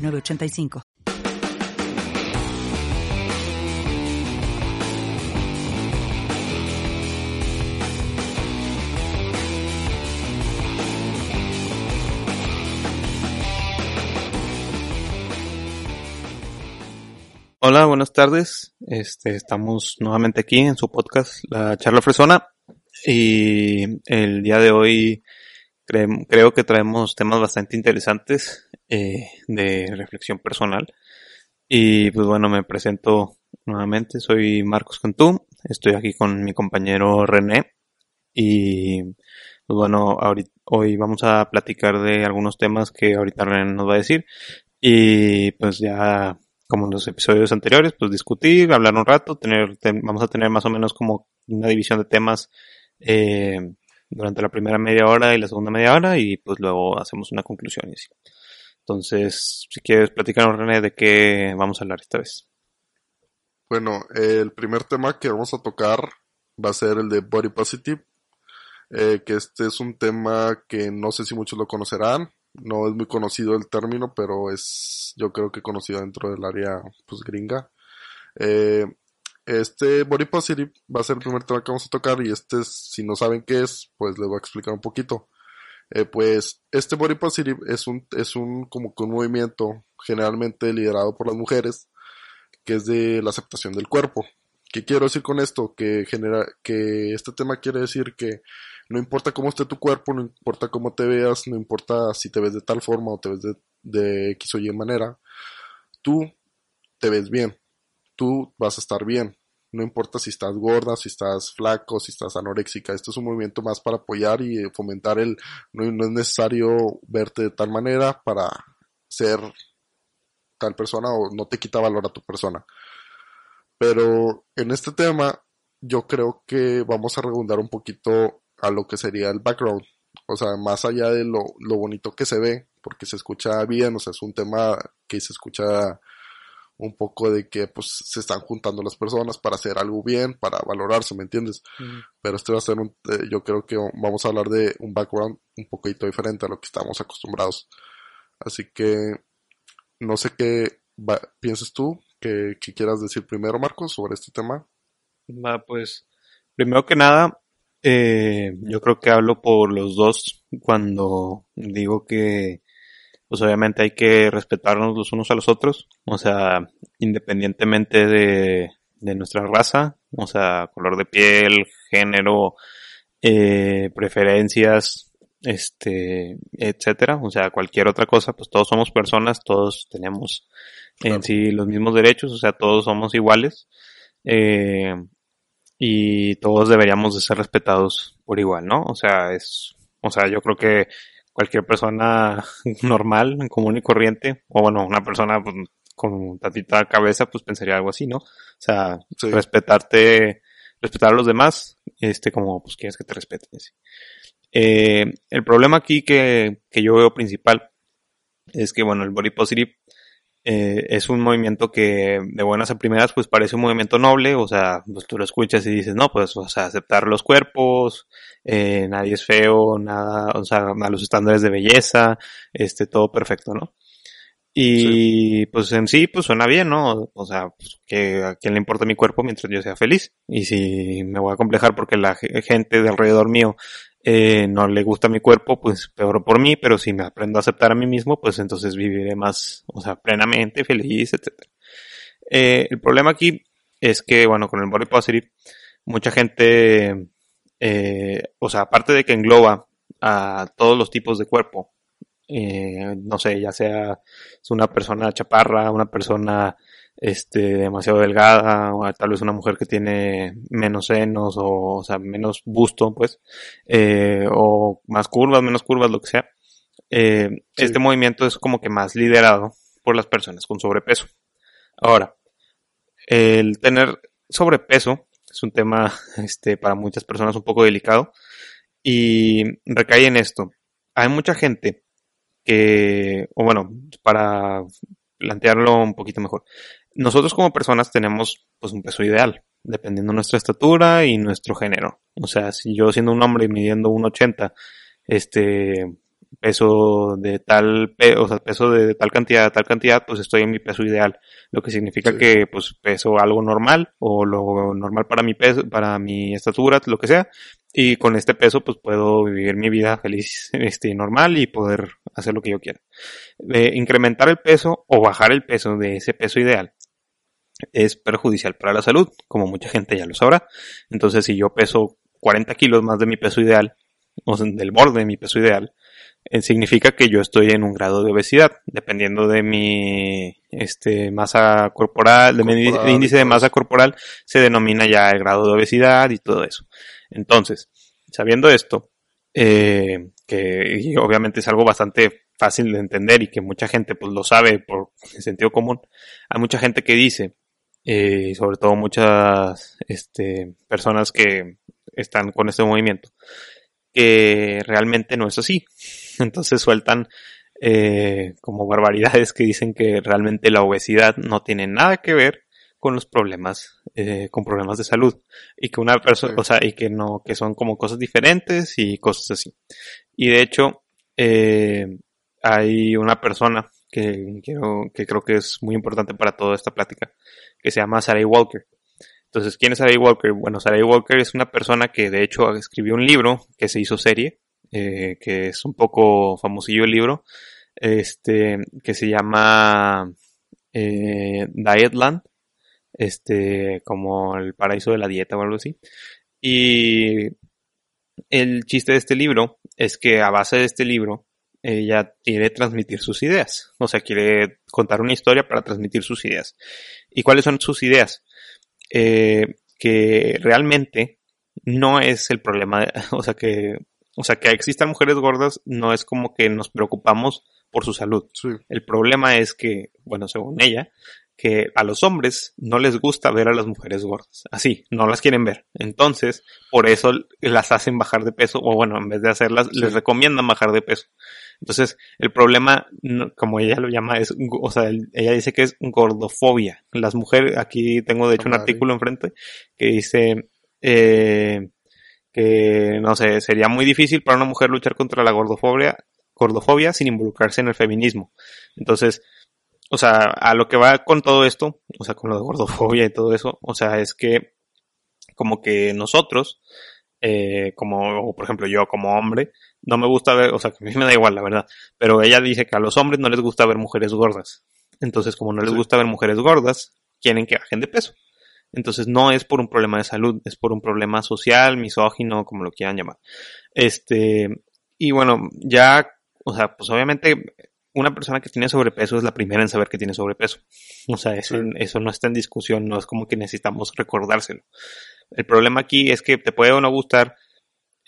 985. Hola, buenas tardes. Este, estamos nuevamente aquí en su podcast, La Charla Fresona. Y el día de hoy creo que traemos temas bastante interesantes eh, de reflexión personal. Y pues bueno, me presento nuevamente, soy Marcos Cantú, estoy aquí con mi compañero René y pues bueno, hoy vamos a platicar de algunos temas que ahorita René nos va a decir y pues ya como en los episodios anteriores, pues discutir, hablar un rato, tener, vamos a tener más o menos como una división de temas eh, durante la primera media hora y la segunda media hora y pues luego hacemos una conclusión y así. Entonces, si quieres platicarnos René de qué vamos a hablar esta vez. Bueno, el primer tema que vamos a tocar va a ser el de Body Positive, eh, que este es un tema que no sé si muchos lo conocerán, no es muy conocido el término, pero es yo creo que conocido dentro del área pues gringa. Eh, este Body Positive va a ser el primer tema que vamos a tocar y este, si no saben qué es, pues les voy a explicar un poquito. Eh, pues este Body Positive es un, es un, como que un movimiento generalmente liderado por las mujeres que es de la aceptación del cuerpo. ¿Qué quiero decir con esto? Que genera, que este tema quiere decir que no importa cómo esté tu cuerpo, no importa cómo te veas, no importa si te ves de tal forma o te ves de, de X o Y manera, tú te ves bien, tú vas a estar bien, no importa si estás gorda, si estás flaco, si estás anoréxica. Esto es un movimiento más para apoyar y fomentar el, no, es necesario verte de tal manera para ser tal persona o no te quita valor a tu persona. Pero en este tema yo creo que vamos a redundar un poquito a lo que sería el background. O sea, más allá de lo, lo bonito que se ve, porque se escucha bien, o sea, es un tema que se escucha un poco de que pues se están juntando las personas para hacer algo bien, para valorarse, ¿me entiendes? Pero este va a ser un, eh, yo creo que vamos a hablar de un background un poquito diferente a lo que estamos acostumbrados. Así que no sé qué piensas tú, que, quieras decir primero, Marcos, sobre este tema. Va, pues, primero que nada, eh, yo creo que hablo por los dos cuando digo que pues obviamente hay que respetarnos los unos a los otros, o sea, independientemente de, de nuestra raza, o sea, color de piel, género, eh, preferencias, este, etcétera, o sea, cualquier otra cosa, pues todos somos personas, todos tenemos en sí los mismos derechos, o sea, todos somos iguales, eh, y todos deberíamos de ser respetados por igual, ¿no? O sea, es, o sea, yo creo que cualquier persona normal, común y corriente, o bueno, una persona pues, con tantita cabeza, pues pensaría algo así, ¿no? O sea, respetarte, respetar a los demás, este, como pues quieres que te respeten. Eh, el problema aquí que, que yo veo principal es que, bueno, el body positive eh, es un movimiento que de buenas a primeras pues parece un movimiento noble, o sea, pues tú lo escuchas y dices, no, pues, o sea, aceptar los cuerpos, eh, nadie es feo, nada, o sea, a los estándares de belleza, este, todo perfecto, ¿no? Y pues en sí, pues suena bien, ¿no? O sea, pues, que a quién le importa mi cuerpo mientras yo sea feliz. Y si me voy a complejar porque la gente de alrededor mío eh, no le gusta mi cuerpo, pues peor por mí, pero si me aprendo a aceptar a mí mismo, pues entonces viviré más, o sea, plenamente, feliz, etc. Eh, el problema aquí es que, bueno, con el body positive, mucha gente, eh, o sea, aparte de que engloba a todos los tipos de cuerpo, eh, no sé, ya sea es una persona chaparra, una persona este, demasiado delgada, o tal vez una mujer que tiene menos senos o, o sea, menos busto, pues, eh, o más curvas, menos curvas, lo que sea. Eh, Este movimiento es como que más liderado por las personas con sobrepeso. Ahora, el tener sobrepeso es un tema este, para muchas personas un poco delicado y recae en esto. Hay mucha gente que, o bueno, para plantearlo un poquito mejor, nosotros como personas tenemos pues un peso ideal, dependiendo de nuestra estatura y nuestro género. O sea, si yo siendo un hombre midiendo 1,80, este, peso de tal, o sea, peso de tal cantidad, tal cantidad, pues estoy en mi peso ideal. Lo que significa que, pues, peso algo normal, o lo normal para mi peso, para mi estatura, lo que sea. Y con este peso, pues puedo vivir mi vida feliz, este, normal y poder hacer lo que yo quiera. incrementar el peso o bajar el peso de ese peso ideal es perjudicial para la salud, como mucha gente ya lo sabrá. Entonces, si yo peso 40 kilos más de mi peso ideal, o del borde de mi peso ideal, eh, significa que yo estoy en un grado de obesidad, dependiendo de mi este, masa corporal, de mi índice de masa corporal, se denomina ya el grado de obesidad y todo eso. Entonces, sabiendo esto, eh, que obviamente es algo bastante fácil de entender y que mucha gente pues lo sabe por sentido común, hay mucha gente que dice, eh, sobre todo muchas este, personas que están con este movimiento, que realmente no es así. Entonces sueltan eh, como barbaridades que dicen que realmente la obesidad no tiene nada que ver con los problemas, eh, con problemas de salud. Y que una persona, o sea, y que no, que son como cosas diferentes y cosas así. Y de hecho, eh, hay una persona que quiero, que creo que es muy importante para toda esta plática, que se llama Sarah Walker. Entonces, ¿quién es Sarah Walker? Bueno, Sarah Walker es una persona que de hecho escribió un libro que se hizo serie, eh, que es un poco famosillo el libro, este, que se llama eh, Dietland, este, como el paraíso de la dieta o algo así. Y el chiste de este libro es que a base de este libro ella quiere transmitir sus ideas, o sea, quiere contar una historia para transmitir sus ideas. ¿Y cuáles son sus ideas? eh, que realmente no es el problema, o sea que, o sea que existan mujeres gordas no es como que nos preocupamos por su salud. El problema es que, bueno, según ella, que a los hombres no les gusta ver a las mujeres gordas. Así, no las quieren ver. Entonces, por eso las hacen bajar de peso, o bueno, en vez de hacerlas, les recomiendan bajar de peso. Entonces, el problema, como ella lo llama, es, o sea, ella dice que es gordofobia. Las mujeres, aquí tengo de hecho un artículo enfrente que dice, eh, que, no sé, sería muy difícil para una mujer luchar contra la gordofobia, gordofobia sin involucrarse en el feminismo. Entonces, o sea, a lo que va con todo esto, o sea, con lo de gordofobia y todo eso, o sea, es que como que nosotros, eh, como, por ejemplo, yo como hombre, no me gusta ver, o sea, que a mí me da igual, la verdad, pero ella dice que a los hombres no les gusta ver mujeres gordas. Entonces, como no les gusta ver mujeres gordas, quieren que bajen de peso. Entonces, no es por un problema de salud, es por un problema social, misógino, como lo quieran llamar. Este, y bueno, ya, o sea, pues obviamente una persona que tiene sobrepeso es la primera en saber que tiene sobrepeso. O sea, eso, eso no está en discusión, no es como que necesitamos recordárselo. El problema aquí es que te puede o no gustar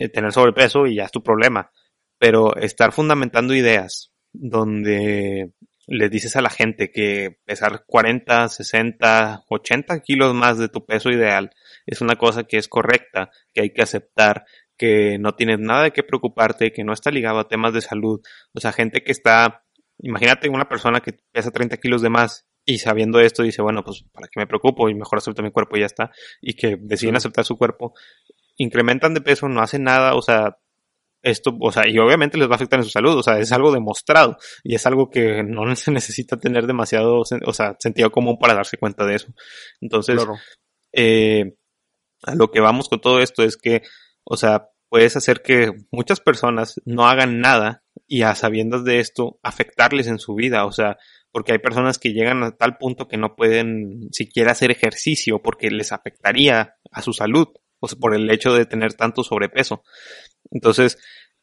tener sobrepeso y ya es tu problema. Pero estar fundamentando ideas donde le dices a la gente que pesar 40, 60, 80 kilos más de tu peso ideal es una cosa que es correcta, que hay que aceptar, que no tienes nada de qué preocuparte, que no está ligado a temas de salud. O sea, gente que está Imagínate una persona que pesa 30 kilos de más y sabiendo esto dice, bueno, pues para qué me preocupo y mejor acepto mi cuerpo y ya está. Y que deciden aceptar su cuerpo, incrementan de peso, no hacen nada, o sea, esto, o sea, y obviamente les va a afectar en su salud, o sea, es algo demostrado y es algo que no se necesita tener demasiado, o sea, sentido común para darse cuenta de eso. Entonces, eh, a lo que vamos con todo esto es que, o sea, puedes hacer que muchas personas no hagan nada y a sabiendas de esto afectarles en su vida, o sea, porque hay personas que llegan a tal punto que no pueden siquiera hacer ejercicio porque les afectaría a su salud, o sea, por el hecho de tener tanto sobrepeso. Entonces,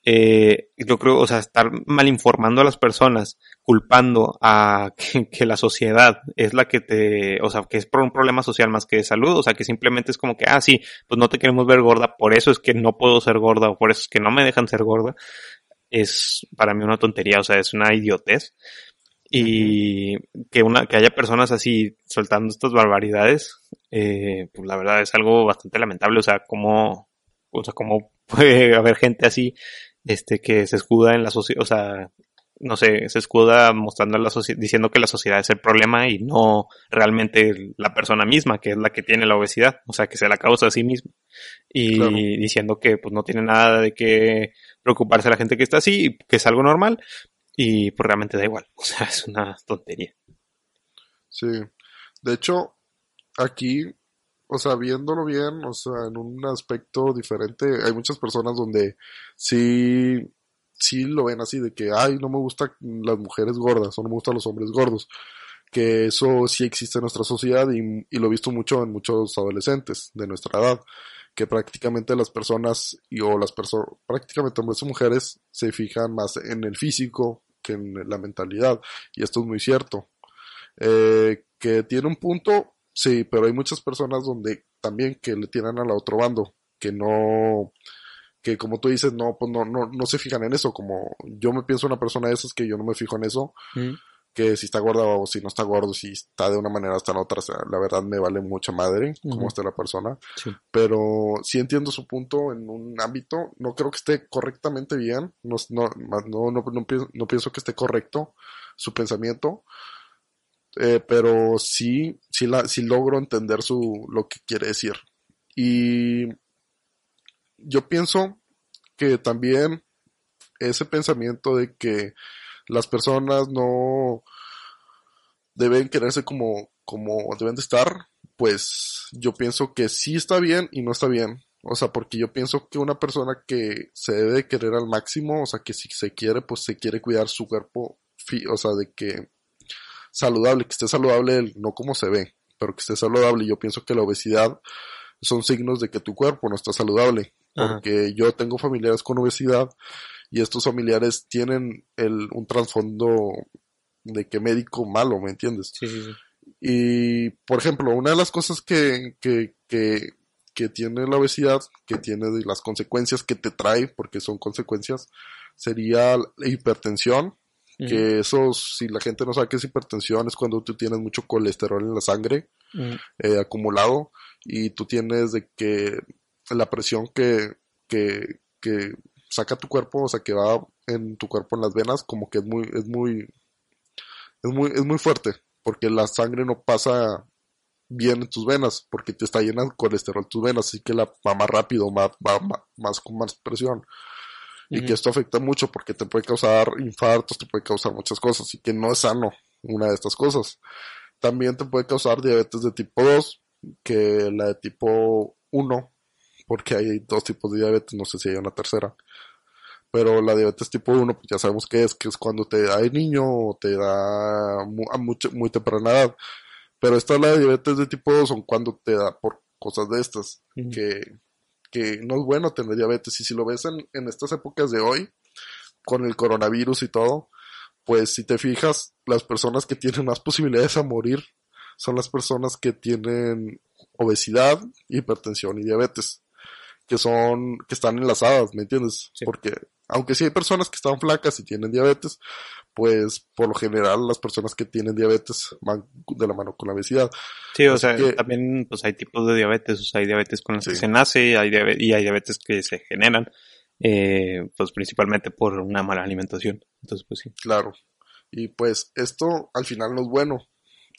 eh, yo creo, o sea, estar mal informando a las personas, culpando a que, la sociedad es la que te, o sea, que es por un problema social más que de salud, o sea, que simplemente es como que, ah, sí, pues no te queremos ver gorda, por eso es que no puedo ser gorda, o por eso es que no me dejan ser gorda, es para mí una tontería, o sea, es una idiotez. Y que una, que haya personas así soltando estas barbaridades, eh, pues la verdad es algo bastante lamentable. O sea, cómo, o sea, cómo puede haber gente así, este, que se escuda en la sociedad, o sea, no sé, se escuda mostrando a la sociedad, diciendo que la sociedad es el problema y no realmente la persona misma, que es la que tiene la obesidad, o sea, que se la causa a sí misma. Y diciendo que pues no tiene nada de qué preocuparse la gente que está así, que es algo normal, y pues realmente da igual, o sea, es una tontería. Sí, de hecho, aquí, o sea, viéndolo bien, o sea, en un aspecto diferente, hay muchas personas donde sí sí lo ven así de que, ay, no me gustan las mujeres gordas o no me gustan los hombres gordos. Que eso sí existe en nuestra sociedad y, lo he visto mucho en muchos adolescentes de nuestra edad. Que prácticamente las personas y o las personas, prácticamente hombres y mujeres se fijan más en el físico que en la mentalidad. Y esto es muy cierto. Eh, que tiene un punto, sí, pero hay muchas personas donde también que le tiran al otro bando, que no, que como tú dices, no, pues no, no, no se fijan en eso, como yo me pienso una persona de esas que yo no me fijo en eso. Que si está gorda o si no está gordo, si está de una manera hasta la otra, la verdad me vale mucha madre como está la persona, pero sí entiendo su punto en un ámbito, no creo que esté correctamente bien, no, no, no, no, pienso, no pienso que esté correcto su pensamiento, eh, pero sí, sí, la, sí logro entender su, lo que quiere decir. Y yo pienso que también ese pensamiento de que las personas no deben quererse como, como deben de estar, pues yo pienso que sí está bien y no está bien. O sea, porque yo pienso que una persona que se debe querer al máximo, o sea, que si se quiere, pues se quiere cuidar su cuerpo, o sea, de que saludable, que esté saludable, no como se ve, pero que esté saludable. Y yo pienso que la obesidad son signos de que tu cuerpo no está saludable porque yo tengo familiares con obesidad y estos familiares tienen el, un trasfondo de que médico malo, ¿me entiendes? Sí, sí, sí. Y, por ejemplo, una de las cosas que, que, que, que tiene la obesidad, que tiene las consecuencias que te trae, porque son consecuencias, sería la hipertensión, que eso, si la gente no sabe qué es hipertensión, es cuando tú tienes mucho colesterol en la sangre eh, acumulado y tú tienes de que la presión que, que, que saca tu cuerpo, o sea, que va en tu cuerpo en las venas, como que es muy, es muy, es muy, es muy fuerte, porque la sangre no pasa bien en tus venas, porque te está llena de colesterol tus venas, así que la va más rápido, va, va, más con más presión. Y que esto afecta mucho porque te puede causar infartos, te puede causar muchas cosas, y que no es sano una de estas cosas. También te puede causar diabetes de tipo 2, que la de tipo 1 porque hay dos tipos de diabetes, no sé si hay una tercera. Pero la diabetes tipo 1, pues ya sabemos qué es, que es cuando te da el niño o te da a muy temprana edad. Pero esta la diabetes de tipo 2 son cuando te da por cosas de estas, que, que no es bueno tener diabetes. Y si lo ves en, en estas épocas de hoy, con el coronavirus y todo, pues si te fijas, las personas que tienen más posibilidades a morir son las personas que tienen obesidad, hipertensión y diabetes que son, que están enlazadas, ¿me entiendes? Porque, aunque sí hay personas que están flacas y tienen diabetes, pues por lo general las personas que tienen diabetes van de la mano con la obesidad. Sí, o sea, también pues hay tipos de diabetes, o sea, hay diabetes con los que se nace hay y hay diabetes que se generan, eh, pues principalmente por una mala alimentación. Entonces, pues sí. Claro. Y pues esto al final no es bueno.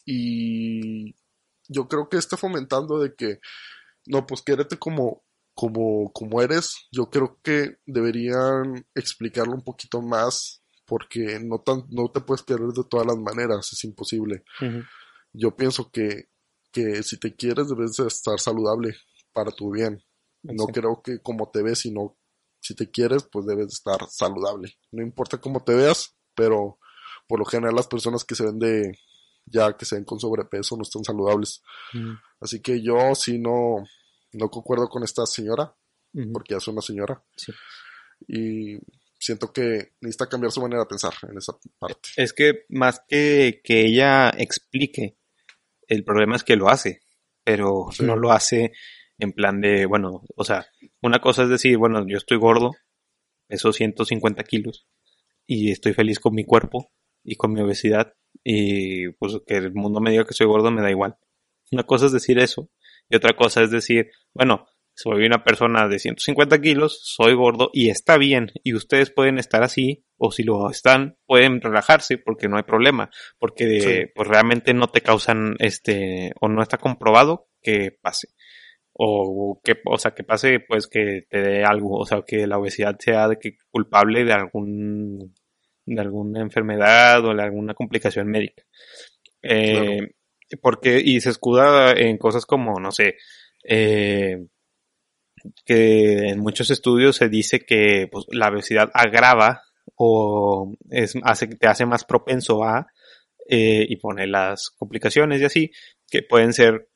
Y yo creo que está fomentando de que, no, pues quédate como como, como eres, yo creo que deberían explicarlo un poquito más porque no, tan, no te puedes querer de todas las maneras, es imposible. Yo pienso que, que si te quieres debes de estar saludable para tu bien. No creo que como te ves, sino si te quieres, pues debes de estar saludable. No importa cómo te veas, pero por lo general las personas que se ven de ya que se ven con sobrepeso no están saludables. Así que yo si no, no concuerdo con esta señora, porque ya es una señora. Y siento que necesita cambiar su manera de pensar en esa parte. Es que más que que ella explique, el problema es que lo hace, pero no lo hace en plan de, bueno, o sea, una cosa es decir, bueno, yo estoy gordo, peso 150 kilos y estoy feliz con mi cuerpo y con mi obesidad y pues que el mundo me diga que soy gordo me da igual. Una cosa es decir eso y otra cosa es decir, bueno, soy una persona de 150 kilos, soy gordo y está bien y ustedes pueden estar así o si lo están pueden relajarse porque no hay problema porque pues realmente no te causan este o no está comprobado que pase o que o sea que pase pues que te dé algo o sea que la obesidad sea de que culpable de algún de alguna enfermedad o de alguna complicación médica. Eh, porque y se escuda en cosas como no sé eh, que en muchos estudios se dice que pues, la obesidad agrava o es, hace, te hace más propenso a eh, y pone las complicaciones y así, que pueden ser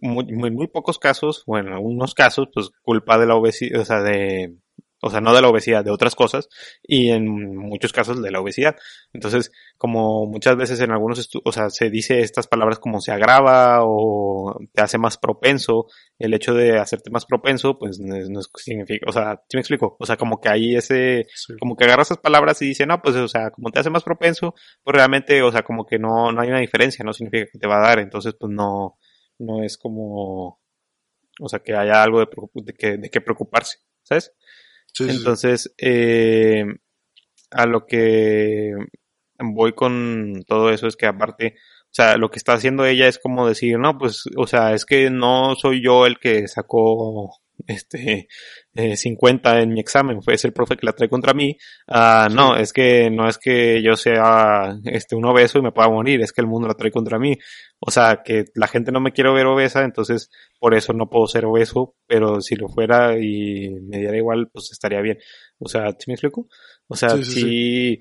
muy, muy, pocos casos, bueno, en algunos casos, pues culpa de la obesidad, o sea, de, o sea, no de la obesidad, de otras cosas, y en muchos casos de la obesidad. Entonces, como muchas veces en algunos o sea, se dice estas palabras como se agrava o te hace más propenso, el hecho de hacerte más propenso, pues no, significa, o sea, ¿sí me explico? O sea, como que hay ese, como que agarra esas palabras y dice, no, pues, o sea, como te hace más propenso, pues realmente, o sea, como que no, no hay una diferencia, no significa que te va a dar, entonces, pues no, no es como, o sea, que haya algo de, de, que, de que preocuparse, ¿sabes? Entonces, Eh, a lo que voy con todo eso es que aparte, o sea, lo que está haciendo ella es como decir, no, pues, o sea, es que no soy yo el que sacó este eh, 50 en mi examen, fue ese el profe que la trae contra mí. Ah, no, es que no es que yo sea este un obeso y me pueda morir, es que el mundo la trae contra mí. O sea, que la gente no me quiere ver obesa, entonces por eso no puedo ser obeso, pero si lo fuera y me diera igual, pues estaría bien. O sea, ¿sí me explico? O sea, sí,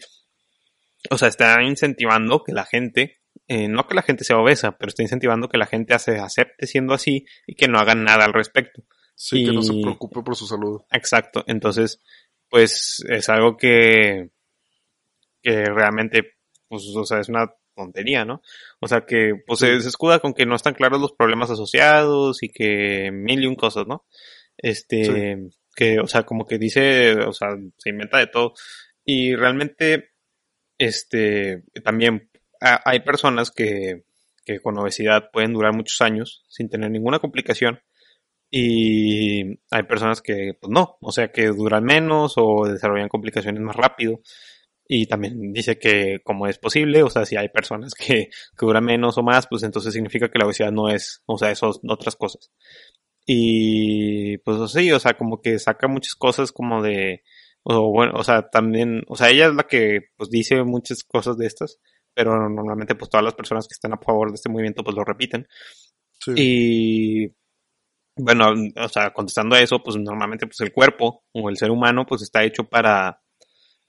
o sea, está incentivando que la gente eh, no que la gente sea obesa, pero está incentivando que la gente se acepte siendo así y que no hagan nada al respecto. Sí, que no se preocupe por su salud. Exacto. Entonces, pues es algo que, que realmente, pues, o sea, es una tontería, ¿no? O sea, que, pues, se, escuda con que no están claros los problemas asociados y que mil y un cosas, ¿no? Este, que, o sea, como que dice, o sea, se inventa de todo. Y realmente, este, también hay personas que, que con obesidad pueden durar muchos años sin tener ninguna complicación y hay personas que, pues no, o sea, que duran menos o desarrollan complicaciones más rápido. Y también dice que como es posible, o sea, si hay personas que, que duran menos o más, pues entonces significa que la obesidad no es, o sea, eso otras cosas. Y pues sí, o sea, como que saca muchas cosas como de, o bueno, o sea, también, o sea, ella es la que pues dice muchas cosas de estas, pero normalmente pues todas las personas que están a favor de este movimiento pues lo repiten. Y bueno, o sea, contestando a eso, pues normalmente pues el cuerpo o el ser humano pues está hecho para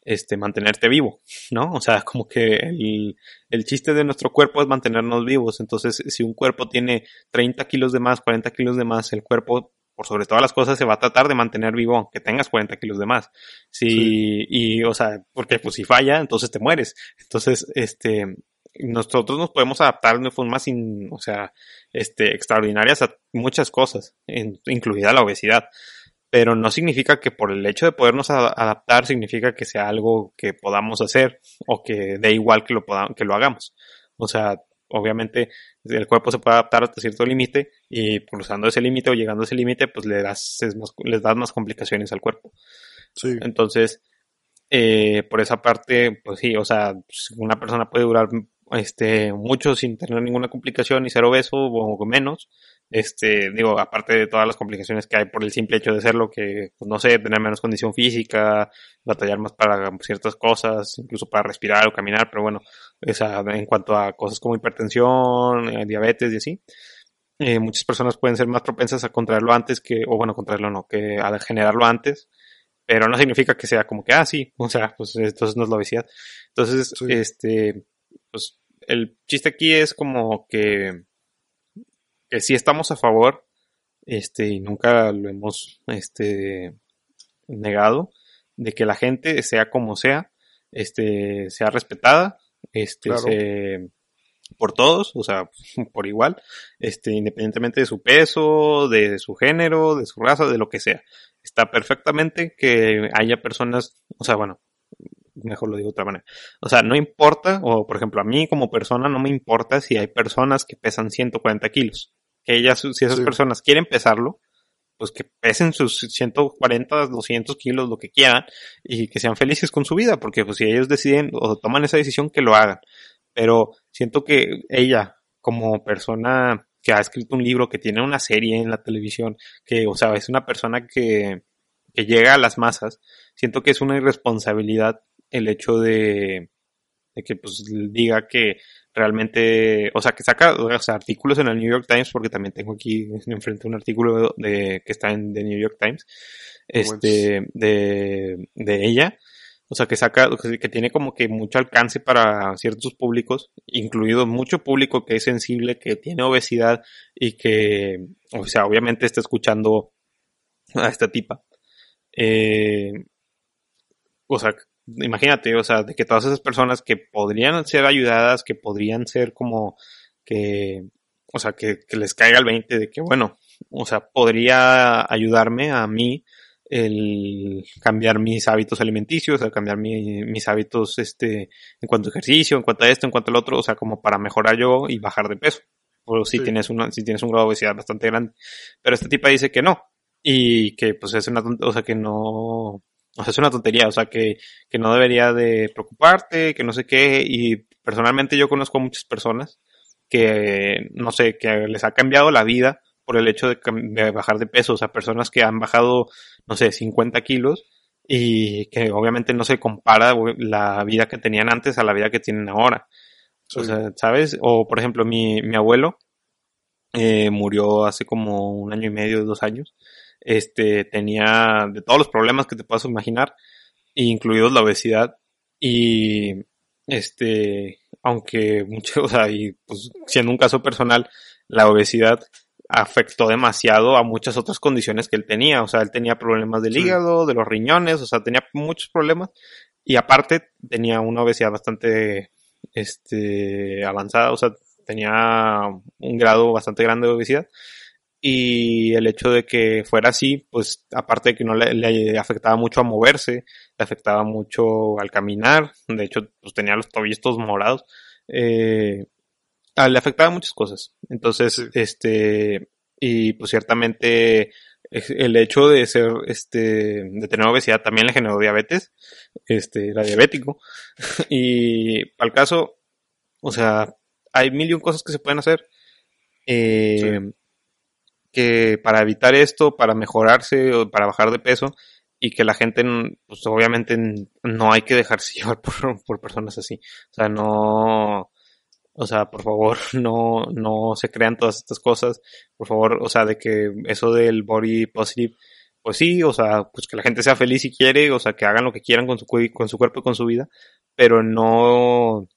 este mantenerte vivo, ¿no? O sea, como que el, el chiste de nuestro cuerpo es mantenernos vivos. Entonces, si un cuerpo tiene 30 kilos de más, 40 kilos de más, el cuerpo, por sobre todas las cosas, se va a tratar de mantener vivo aunque tengas 40 kilos de más. Si, y, o sea, porque pues si falla, entonces te mueres. Entonces, este, nosotros nos podemos adaptar de forma sin, o sea, este, extraordinarias a muchas cosas, incluida la obesidad. Pero no significa que por el hecho de podernos adaptar significa que sea algo que podamos hacer o que dé igual que lo, podamos, que lo hagamos. O sea, obviamente el cuerpo se puede adaptar hasta cierto límite y cruzando ese límite o llegando a ese límite, pues le das, más, les das más complicaciones al cuerpo. Sí. Entonces, eh, por esa parte, pues sí, o sea, una persona puede durar este, mucho sin tener ninguna complicación y ser obeso o menos. Este, digo, aparte de todas las complicaciones que hay por el simple hecho de serlo, que, pues, no sé, tener menos condición física, batallar más para ciertas cosas, incluso para respirar o caminar, pero bueno, esa, en cuanto a cosas como hipertensión, eh, diabetes y así, eh, muchas personas pueden ser más propensas a contraerlo antes que, o bueno, contraerlo no, que a generarlo antes, pero no significa que sea como que, ah, sí, o sea, pues entonces no es la obesidad. Entonces, este, pues el chiste aquí es como que, que sí estamos a favor, este, y nunca lo hemos, este, negado, de que la gente, sea como sea, este, sea respetada, este, por todos, o sea, por igual, este, independientemente de su peso, de su género, de su raza, de lo que sea. Está perfectamente que haya personas, o sea, bueno, mejor lo digo de otra manera. O sea, no importa, o por ejemplo, a mí como persona no me importa si hay personas que pesan 140 kilos. Que ellas, si esas personas quieren pesarlo, pues que pesen sus 140, 200 kilos, lo que quieran, y que sean felices con su vida, porque pues si ellos deciden o toman esa decisión, que lo hagan. Pero siento que ella, como persona que ha escrito un libro, que tiene una serie en la televisión, que, o sea, es una persona que, que llega a las masas, siento que es una irresponsabilidad el hecho de, de que pues diga que realmente, o sea, que saca o sea, artículos en el New York Times, porque también tengo aquí enfrente un artículo de, que está en The New York Times, este, de, de ella, o sea, que saca, que tiene como que mucho alcance para ciertos públicos, incluido mucho público que es sensible, que tiene obesidad y que, o sea, obviamente está escuchando a esta tipa. Eh, o sea, imagínate, o sea, de que todas esas personas que podrían ser ayudadas, que podrían ser como que, o sea, que, les caiga el 20 de que, bueno, o sea, podría ayudarme a mí el cambiar mis hábitos alimenticios, el cambiar mis hábitos, este, en cuanto a ejercicio, en cuanto a esto, en cuanto al otro, o sea, como para mejorar yo y bajar de peso. O si tienes una, si tienes un grado de obesidad bastante grande. Pero esta tipa dice que no. Y que pues es una, o sea, que no, o sea, es una tontería, o sea, que, que no debería de preocuparte, que no sé qué, y personalmente yo conozco a muchas personas que, no sé, que les ha cambiado la vida por el hecho de, bajar de peso, o sea, personas que han bajado, no sé, 50 kilos y que obviamente no se compara la vida que tenían antes a la vida que tienen ahora. O sea, ¿sabes? O, por ejemplo, mi, mi abuelo eh, murió hace como un año y medio, dos años, este, tenía de todos los problemas que te puedas imaginar, incluidos la obesidad, y este, aunque mucho, o sea, y pues siendo un caso personal, la obesidad afectó demasiado a muchas otras condiciones que él tenía, o sea, él tenía problemas del hígado, de los riñones, o sea, tenía muchos problemas, y aparte tenía una obesidad bastante, este, avanzada, o sea, tenía un grado bastante grande de obesidad, y el hecho de que fuera así, pues aparte de que no le, afectaba mucho a moverse, le afectaba mucho al caminar, de hecho pues tenía los tobillos todos morados, eh, le afectaba muchas cosas. Entonces, este, y pues ciertamente el hecho de ser, este, de tener obesidad también le generó diabetes, este, era diabético. y al caso, o sea, hay mil y un cosas que se pueden hacer. Eh, que para evitar esto, para mejorarse o para bajar de peso y que la gente, pues obviamente no hay que dejarse llevar por, personas así. O sea, no, o sea, por favor, no, no se crean todas estas cosas. Por favor, o sea, de que eso del body positive, pues sí, o sea, pues que la gente sea feliz si quiere, o sea, que hagan lo que quieran con su, con su cuerpo y con su vida, pero no,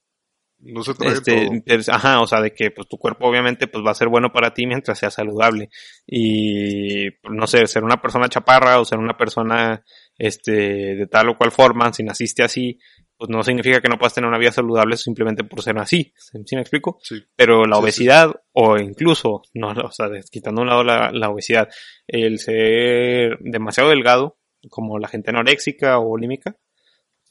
no se trae este, ajá, o sea, de que pues tu cuerpo obviamente pues va a ser bueno para ti mientras sea saludable. Y no sé, ser una persona chaparra o ser una persona este de tal o cual forma, si naciste así, pues no significa que no puedas tener una vida saludable simplemente por ser así. ¿Sí me explico? Sí. Pero la obesidad o incluso, no, o sea, quitando a un lado la, la obesidad, el ser demasiado delgado, como la gente anoréxica o bulímica,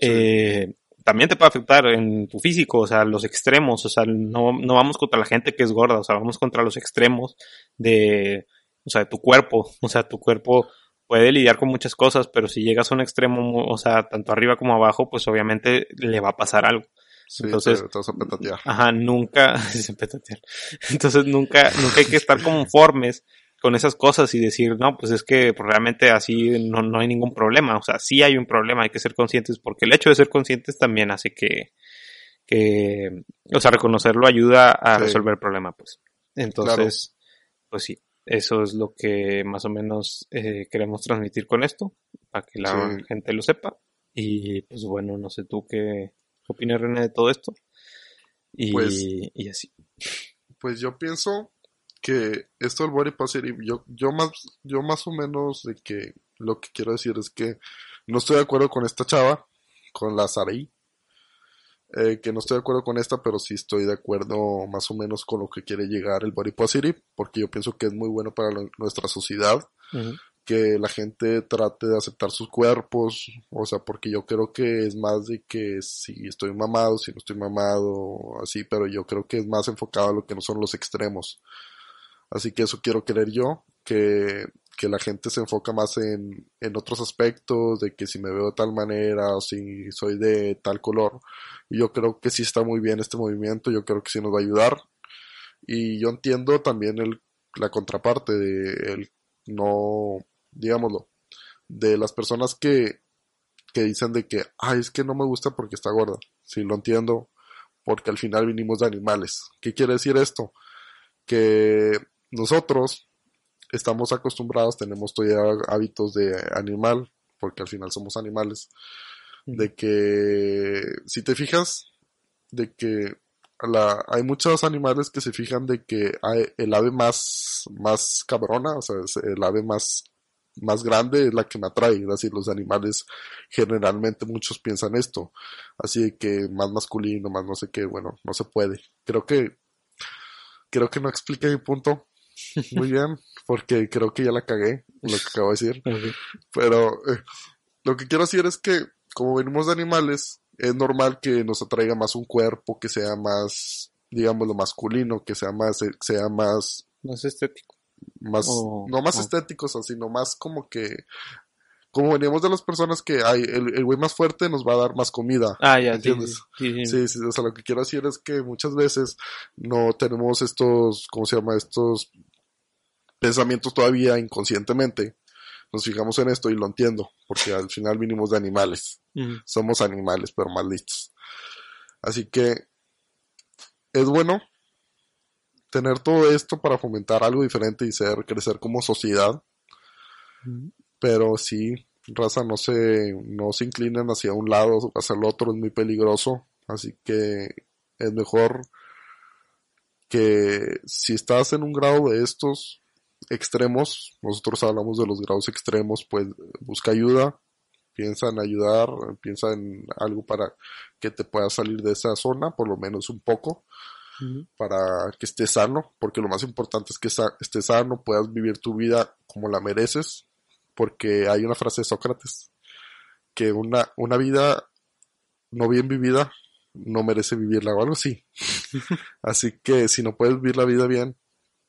eh, también te puede afectar en tu físico, o sea, los extremos, o sea, no, no vamos contra la gente que es gorda, o sea, vamos contra los extremos de, o sea, de tu cuerpo, o sea, tu cuerpo puede lidiar con muchas cosas, pero si llegas a un extremo, o sea, tanto arriba como abajo, pues obviamente le va a pasar algo. Entonces, ajá, nunca, entonces nunca, nunca hay que estar conformes con esas cosas y decir, no, pues es que realmente así no, no hay ningún problema. O sea, sí hay un problema, hay que ser conscientes, porque el hecho de ser conscientes también hace que, que o sea, reconocerlo ayuda a resolver el problema, pues. Entonces, pues sí, eso es lo que más o menos eh, queremos transmitir con esto, para que la gente lo sepa. Y pues bueno, no sé tú qué, opinas, René, de todo esto. Y, pues y así. Pues yo pienso que esto del body positive, yo, yo más, yo más o menos de que lo que quiero decir es que no estoy de acuerdo con esta chava, con la Sarai, eh, que no estoy de acuerdo con esta, pero sí estoy de acuerdo más o menos con lo que quiere llegar el body positive, porque yo pienso que es muy bueno para nuestra sociedad, que la gente trate de aceptar sus cuerpos, o sea, porque yo creo que es más de que si estoy mamado, si no estoy mamado, así, pero yo creo que es más enfocado a lo que no son los extremos. Así que eso quiero querer yo, que, que la gente se enfoca más en, en otros aspectos, de que si me veo de tal manera o si soy de tal color. Y yo creo que sí está muy bien este movimiento, yo creo que sí nos va a ayudar. Y yo entiendo también el, la contraparte de el no digámoslo, de las personas que, que dicen de que, ay, es que no me gusta porque está gorda. Sí, lo entiendo, porque al final vinimos de animales. ¿Qué quiere decir esto? Que nosotros estamos acostumbrados, tenemos todavía hábitos de animal, porque al final somos animales, de que, si te fijas, de que la, hay muchos animales que se fijan de que hay el ave más, más cabrona, o sea, el ave más más grande es la que me atrae, es decir, los animales generalmente muchos piensan esto, así que más masculino, más no sé qué, bueno, no se puede. Creo que, creo que no expliqué mi punto muy bien, porque creo que ya la cagué, lo que acabo de decir, pero eh, lo que quiero decir es que como venimos de animales, es normal que nos atraiga más un cuerpo que sea más, digamos, lo masculino, que sea más, sea más, más estético más, no más estéticos, sino más como que, como veníamos de las personas que hay, el, güey más fuerte nos va a dar más comida. Ah, ya, ¿entiendes? Sí sí, sí, o sea, lo que quiero decir es que muchas veces no tenemos estos, ¿cómo se llama? Estos pensamientos todavía inconscientemente. Nos fijamos en esto y lo entiendo, porque al final vinimos de animales. Somos animales, pero más listos. Así que es bueno tener todo esto para fomentar algo diferente y ser, crecer como sociedad. Pero sí, raza, no se, no se inclinen hacia un lado hacia el otro, es muy peligroso. Así que es mejor que si estás en un grado de estos extremos, nosotros hablamos de los grados extremos, pues busca ayuda, piensa en ayudar, piensa en algo para que te puedas salir de esa zona, por lo menos un poco para que estés sano, porque lo más importante es que estés sano, puedas vivir tu vida como la mereces, porque hay una frase de Sócrates, que una, una vida no bien vivida no merece vivirla o algo así. así que si no puedes vivir la vida bien,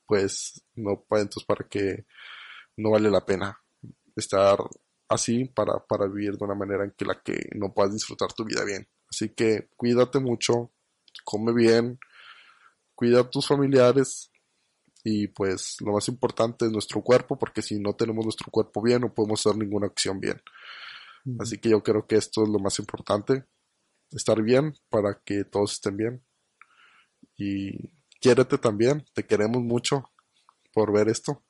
pues no, entonces para que no vale la pena estar así para, para vivir de una manera en que la que no puedas disfrutar tu vida bien. Así que cuídate mucho, come bien, cuida a tus familiares y pues lo más importante es nuestro cuerpo porque si no tenemos nuestro cuerpo bien no podemos hacer ninguna acción bien. Así que yo creo que esto es lo más importante, estar bien para que todos estén bien. Y quiérete también, te queremos mucho por ver esto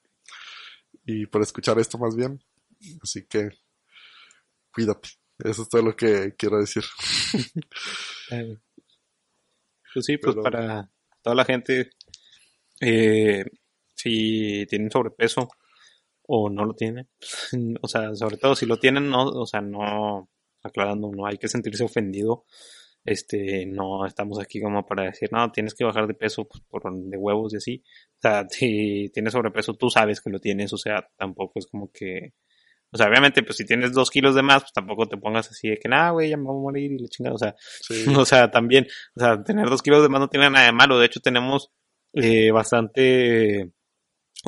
y por escuchar esto más bien. Así que cuídate. Eso es todo lo que quiero decir. pues sí, pues para toda la gente, eh, si tienen sobrepeso o no lo tienen, o sea, sobre todo si lo tienen, no, o sea, no, aclarando, no hay que sentirse ofendido, este, no estamos aquí como para decir, no, tienes que bajar de peso pues, por de huevos y así, o sea, si tienes sobrepeso, tú sabes que lo tienes, o sea, tampoco es como que, o sea, obviamente, pues si tienes dos kilos de más, pues tampoco te pongas así de que, nada, güey, ya me voy a morir y la chingada. O sea, o sea, también, o sea, tener dos kilos de más no tiene nada de malo. De hecho, tenemos eh, bastante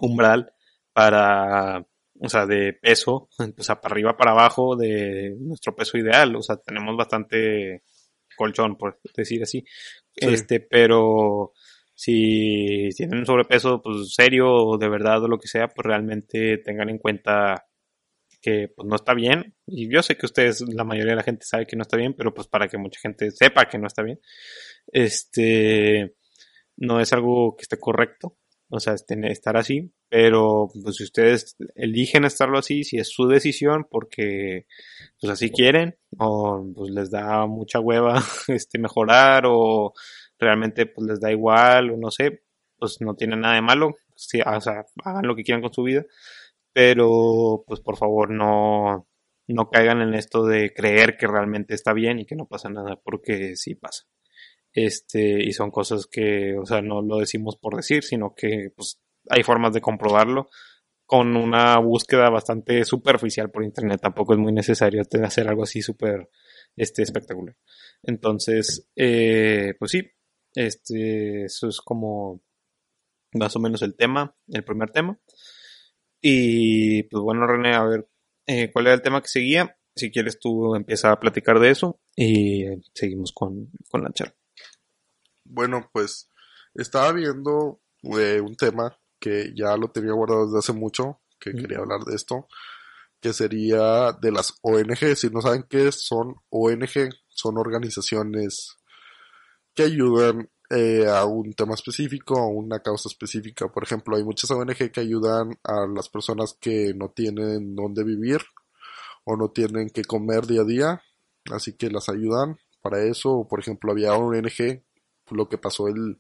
umbral para, o sea, de peso, o sea, para arriba, para abajo de nuestro peso ideal. O sea, tenemos bastante colchón, por decir así. Este, pero si tienen sobrepeso, pues serio, de verdad o lo que sea, pues realmente tengan en cuenta que pues no está bien. Y yo sé que ustedes, la mayoría de la gente sabe que no está bien, pero pues para que mucha gente sepa que no está bien, este, no es algo que esté correcto. O sea, estar así, pero pues si ustedes eligen estarlo así, si es su decisión, porque pues así quieren, o pues les da mucha hueva este mejorar, o realmente pues les da igual, o no sé, pues no tiene nada de malo, si, o sea, hagan lo que quieran con su vida pero pues por favor no, no caigan en esto de creer que realmente está bien y que no pasa nada, porque sí pasa. Este, y son cosas que, o sea, no lo decimos por decir, sino que pues hay formas de comprobarlo, con una búsqueda bastante superficial por internet. Tampoco es muy necesario hacer algo así súper este, espectacular. Entonces, eh, pues sí, este, eso es como más o menos el tema, el primer tema. Y pues bueno, René, a ver, eh, ¿cuál era el tema que seguía? Si quieres tú empieza a platicar de eso y seguimos con, con la charla. Bueno, pues estaba viendo eh, un tema que ya lo tenía guardado desde hace mucho, que quería hablar de esto, que sería de las ONG. Si no saben qué son ONG, son organizaciones que ayudan eh, a un tema específico, a una causa específica. Por ejemplo, hay muchas ONG que ayudan a las personas que no tienen dónde vivir o no tienen que comer día a día, así que las ayudan para eso. Por ejemplo, había ONG, lo que pasó el,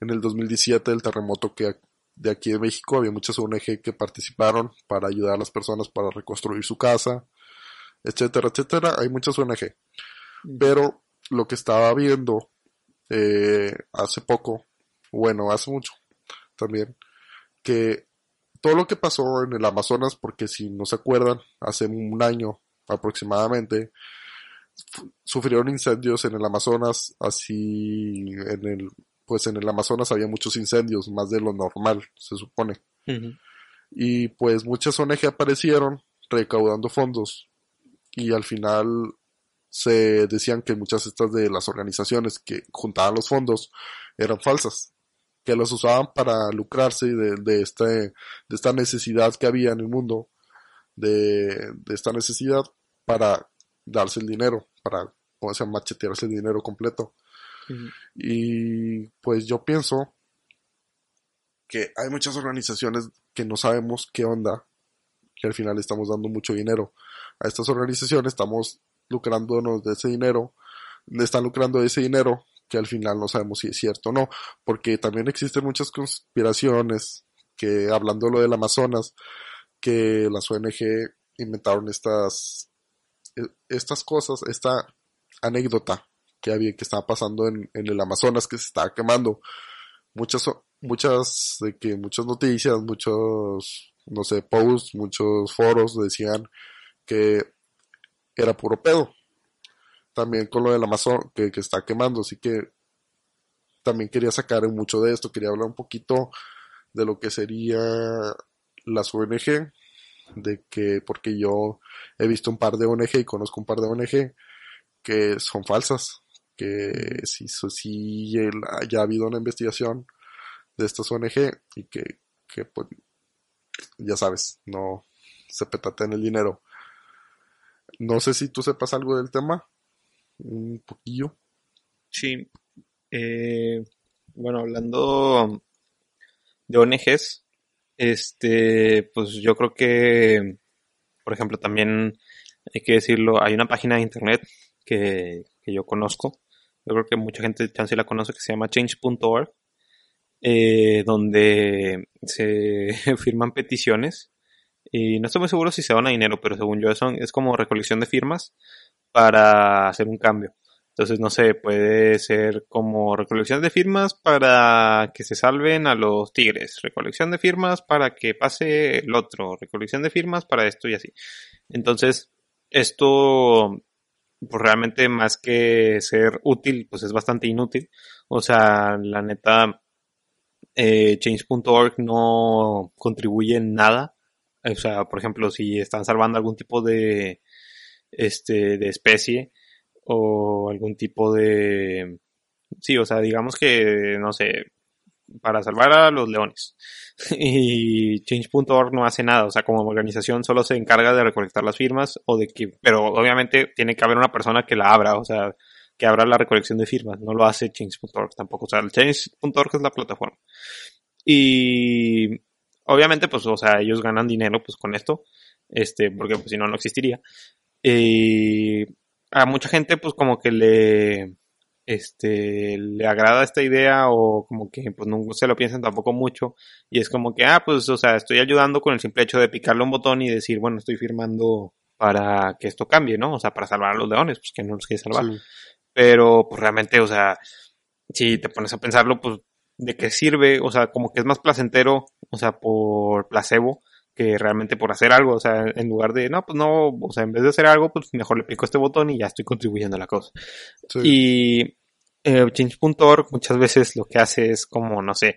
en el 2017, el terremoto que de aquí de México, había muchas ONG que participaron para ayudar a las personas para reconstruir su casa, etcétera, etcétera. Hay muchas ONG. Pero lo que estaba viendo eh, hace poco, bueno, hace mucho también, que todo lo que pasó en el Amazonas, porque si no se acuerdan, hace un año aproximadamente, sufrieron incendios en el Amazonas, así en el, pues en el Amazonas había muchos incendios, más de lo normal, se supone. Y pues muchas ONG aparecieron recaudando fondos y al final se decían que muchas estas de las organizaciones que juntaban los fondos eran falsas, que los usaban para lucrarse de, de, este, de esta necesidad que había en el mundo, de, de esta necesidad para darse el dinero, para, como se machetearse el dinero completo. Y pues yo pienso que hay muchas organizaciones que no sabemos qué onda, que al final estamos dando mucho dinero. A estas organizaciones estamos lucrándonos de ese dinero, están lucrando de ese dinero que al final no sabemos si es cierto o no, porque también existen muchas conspiraciones que hablando lo del Amazonas, que las ONG inventaron estas estas cosas, esta anécdota que había que estaba pasando en, el Amazonas que se estaba quemando. Muchas muchas de que muchas noticias, muchos no sé, posts, muchos foros decían que era puro pedo. También con lo del Amazon que, que está quemando, así que también quería sacar mucho de esto, quería hablar un poquito de lo que sería las ONG, de que, porque yo he visto un par de ONG y conozco un par de ONG que son falsas, que si, si ya ha habido una investigación de estas ONG y que, que pues, ya sabes, no se petaten el dinero. No sé si tú sepas algo del tema, un poquillo. Sí. Eh, bueno, hablando de ONGs, este, pues yo creo que, por ejemplo, también hay que decirlo, hay una página de internet que, que yo conozco, yo creo que mucha gente chance la conoce, que se llama change.org, eh, donde se firman peticiones y no estoy muy seguro si se van a dinero, pero según yo son, es como recolección de firmas para hacer un cambio. Entonces, no sé, puede ser como recolección de firmas para que se salven a los tigres, recolección de firmas para que pase el otro, recolección de firmas para esto y así. Entonces, esto, pues realmente más que ser útil, pues es bastante inútil. O sea, la neta, eh, change.org no contribuye en nada o sea, por ejemplo, si están salvando algún tipo de, este, de especie o algún tipo de, sí, o sea, digamos que, no sé, para salvar a los leones. Y Change.org no hace nada, o sea, como organización solo se encarga de recolectar las firmas o de que, pero obviamente tiene que haber una persona que la abra, o sea, que abra la recolección de firmas, no lo hace Change.org tampoco, o sea, el Change.org es la plataforma. Y Obviamente, pues, o sea, ellos ganan dinero, pues, con esto, este, porque, pues, si no, no existiría. Y a mucha gente, pues, como que le, este, le agrada esta idea o como que, pues, no se lo piensan tampoco mucho. Y es como que, ah, pues, o sea, estoy ayudando con el simple hecho de picarle un botón y decir, bueno, estoy firmando para que esto cambie, ¿no? O sea, para salvar a los leones, pues, que no los quiere salvar. Pero, pues, realmente, o sea, si te pones a pensarlo, pues, de qué sirve, o sea, como que es más placentero, o sea, por placebo, que realmente por hacer algo, o sea, en lugar de, no, pues no, o sea, en vez de hacer algo, pues mejor le pico este botón y ya estoy contribuyendo a la cosa. Sí. Y eh, Change.org muchas veces lo que hace es como, no sé,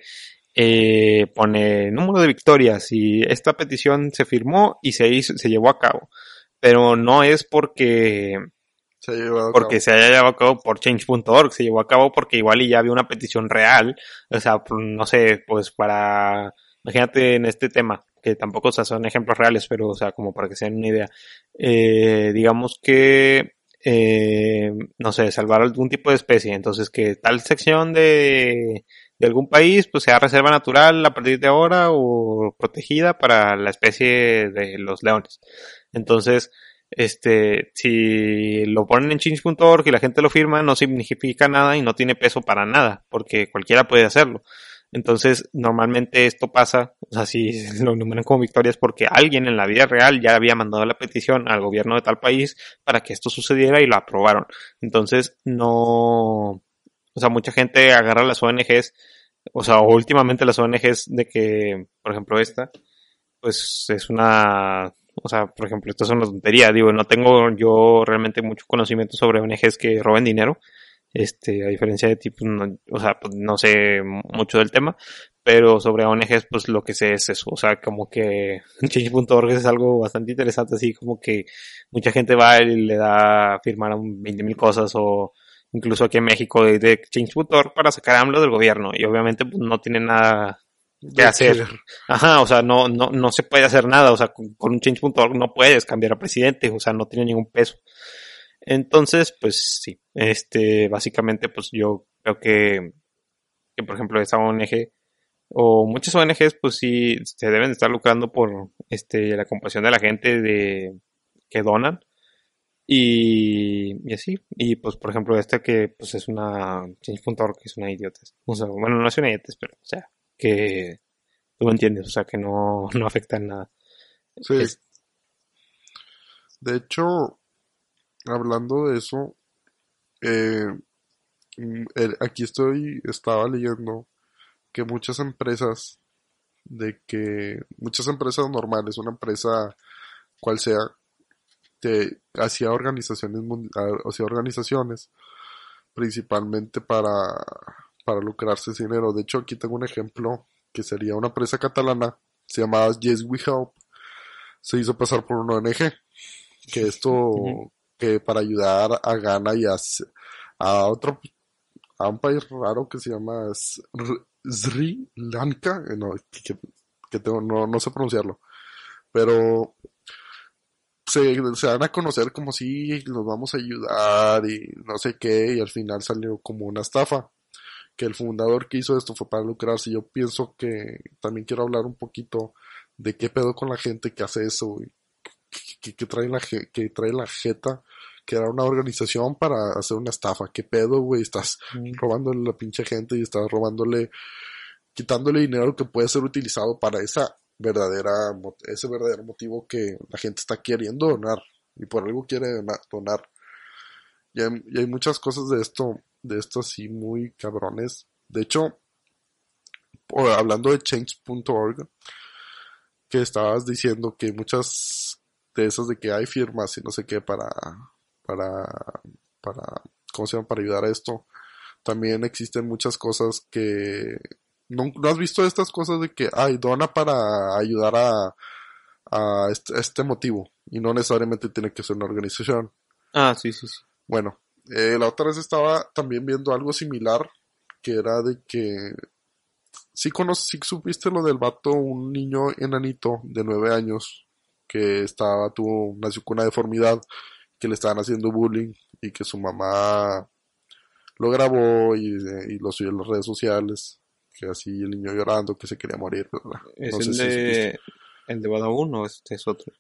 eh, pone número de victorias y esta petición se firmó y se hizo, se llevó a cabo. Pero no es porque, Se a porque cabo. se haya llevado a cabo por change.org, se llevó a cabo porque igual y ya había una petición real, o sea, por- no sé, pues para, imagínate en este tema, que tampoco son ejemplos reales, pero o sea, como para que se den una idea, eh, digamos que, eh, no sé, salvar algún tipo de especie, entonces que tal sección de, de algún país, pues sea reserva natural a partir de ahora o protegida para la especie de los leones. Entonces, este, si lo ponen en change.org y la gente lo firma, no significa nada y no tiene peso para nada, porque cualquiera puede hacerlo. Entonces, normalmente esto pasa, o sea, si lo numeran como victorias porque alguien en la vida real ya había mandado la petición al gobierno de tal país para que esto sucediera y lo aprobaron. Entonces, no, o sea, mucha gente agarra las ONGs, o sea, últimamente las ONGs de que, por ejemplo, esta, pues es una, o sea, por ejemplo, esto es una tontería, digo, no tengo yo realmente mucho conocimiento sobre ONGs que roben dinero, este, a diferencia de tipo, no, o sea, pues no sé mucho del tema, pero sobre ONGs, pues lo que sé es eso, o sea, como que Change.org es algo bastante interesante, así como que mucha gente va y le da a firmar un 20 mil cosas o incluso aquí en México de, de Change.org para sacar a AMLO del gobierno y obviamente pues, no tiene nada que hacer. Ajá, o sea, no, no, no se puede hacer nada, o sea, con, con un change.org no puedes cambiar a presidente, o sea, no tiene ningún peso. Entonces, pues sí, este, básicamente, pues yo creo que, que por ejemplo, esa ONG o muchas ONGs, pues sí, se deben de estar lucrando por, este, la compasión de la gente de, que donan. Y, y así, y pues por ejemplo esta que pues es una change.org que es una o sea, bueno no es una idiota, pero o sea, que tú me entiendes, o sea, que no, no afecta en nada. Sí. Es- De hecho, hablando de eso, eh, aquí estoy, estaba leyendo que muchas empresas, de que muchas empresas normales, una empresa cual sea, te hacía organizaciones, mun- a- hacía organizaciones principalmente para, para lucrarse ese dinero. De hecho, aquí tengo un ejemplo que sería una empresa catalana, se llamaba Yes We Help, se hizo pasar por una ONG, que esto. Para ayudar a Ghana y a, otro, a un país raro que se llama Sri Lanka, eh, no, que, no, no sé pronunciarlo, pero se, se dan a conocer como si los vamos a ayudar y no sé qué, y al final salió como una estafa. Que el fundador que hizo esto fue para lucrarse. Yo pienso que también quiero hablar un poquito de qué pedo con la gente que hace eso, güey. Que, trae la, que trae la jeta, que era una organización para hacer una estafa. ¿Qué pedo, güey? Estás robándole a la pinche gente y estás robándole, quitándole dinero que puede ser utilizado para esa verdadera, ese verdadero motivo que la gente está queriendo donar y por algo quiere dona- donar. Y hay, y hay muchas cosas de esto, de esto así muy cabrones. De hecho, hablando de change.org, que estabas diciendo que muchas de esas de que hay firmas y no sé qué para, para, para, ¿cómo se llama? Para ayudar a esto. También existen muchas cosas que, ¿no, no has visto estas cosas de que, ay, dona para ayudar a, a este, a este motivo? Y no necesariamente tiene que ser una organización. Ah, sí, sí, sí. Bueno, eh, la otra vez estaba también viendo algo similar, que era de que sí conoces, sí supiste lo del vato, un niño enanito de nueve años que estaba, tuvo, nació con una deformidad, que le estaban haciendo bullying y que su mamá lo grabó y, y lo subió en las redes sociales, que así el niño llorando, que se quería morir. bla, bla. ¿Es No sé el si de, el de Badabun o este es otro?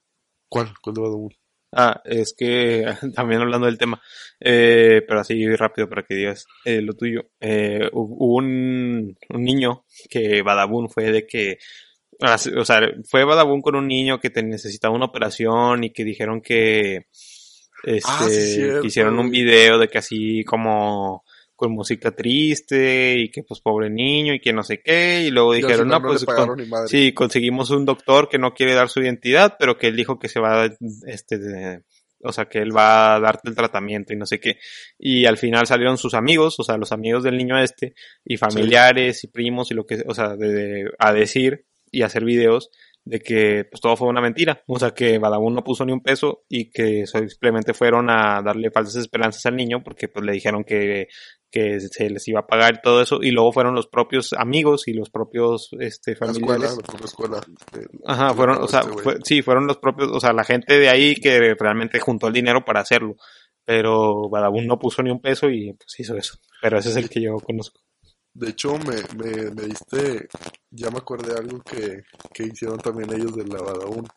¿Cuál? ¿Cuál de Badabun? Ah, es que también hablando del tema, eh, pero así rápido para que digas eh, lo tuyo. Eh, hu- hubo un, un niño que Badabun fue de que, o sea, fue Badabun con un niño que te necesitaba una operación y que dijeron que, este, Ah, sí, cierto, que hicieron un video de que así como con música triste y que pues pobre niño y que no sé qué y luego dijeron no pues pagaron con- sí conseguimos un doctor que no quiere dar su identidad pero que él dijo que se va este de- o sea que él va a darte el tratamiento y no sé qué. Y al final salieron sus amigos o sea los amigos del niño este y familiares y primos y lo que o sea de, de- a decir y hacer videos de que pues todo fue una mentira, o sea que Badabun no puso ni un peso y que simplemente fueron a darle falsas esperanzas al niño porque pues le dijeron que, que se les iba a pagar y todo eso y luego fueron los propios amigos y los propios este La escuela, familiares. la propia escuela. Ajá, fueron, o sea, este fue- sí, fueron los propios, o sea, la gente de ahí que realmente juntó el dinero para hacerlo. Pero Badabun no puso ni un peso y pues hizo eso. Pero ese es el que yo conozco. De hecho, me, me, me diste, ya me acordé de algo que, que hicieron también ellos de la Badaún.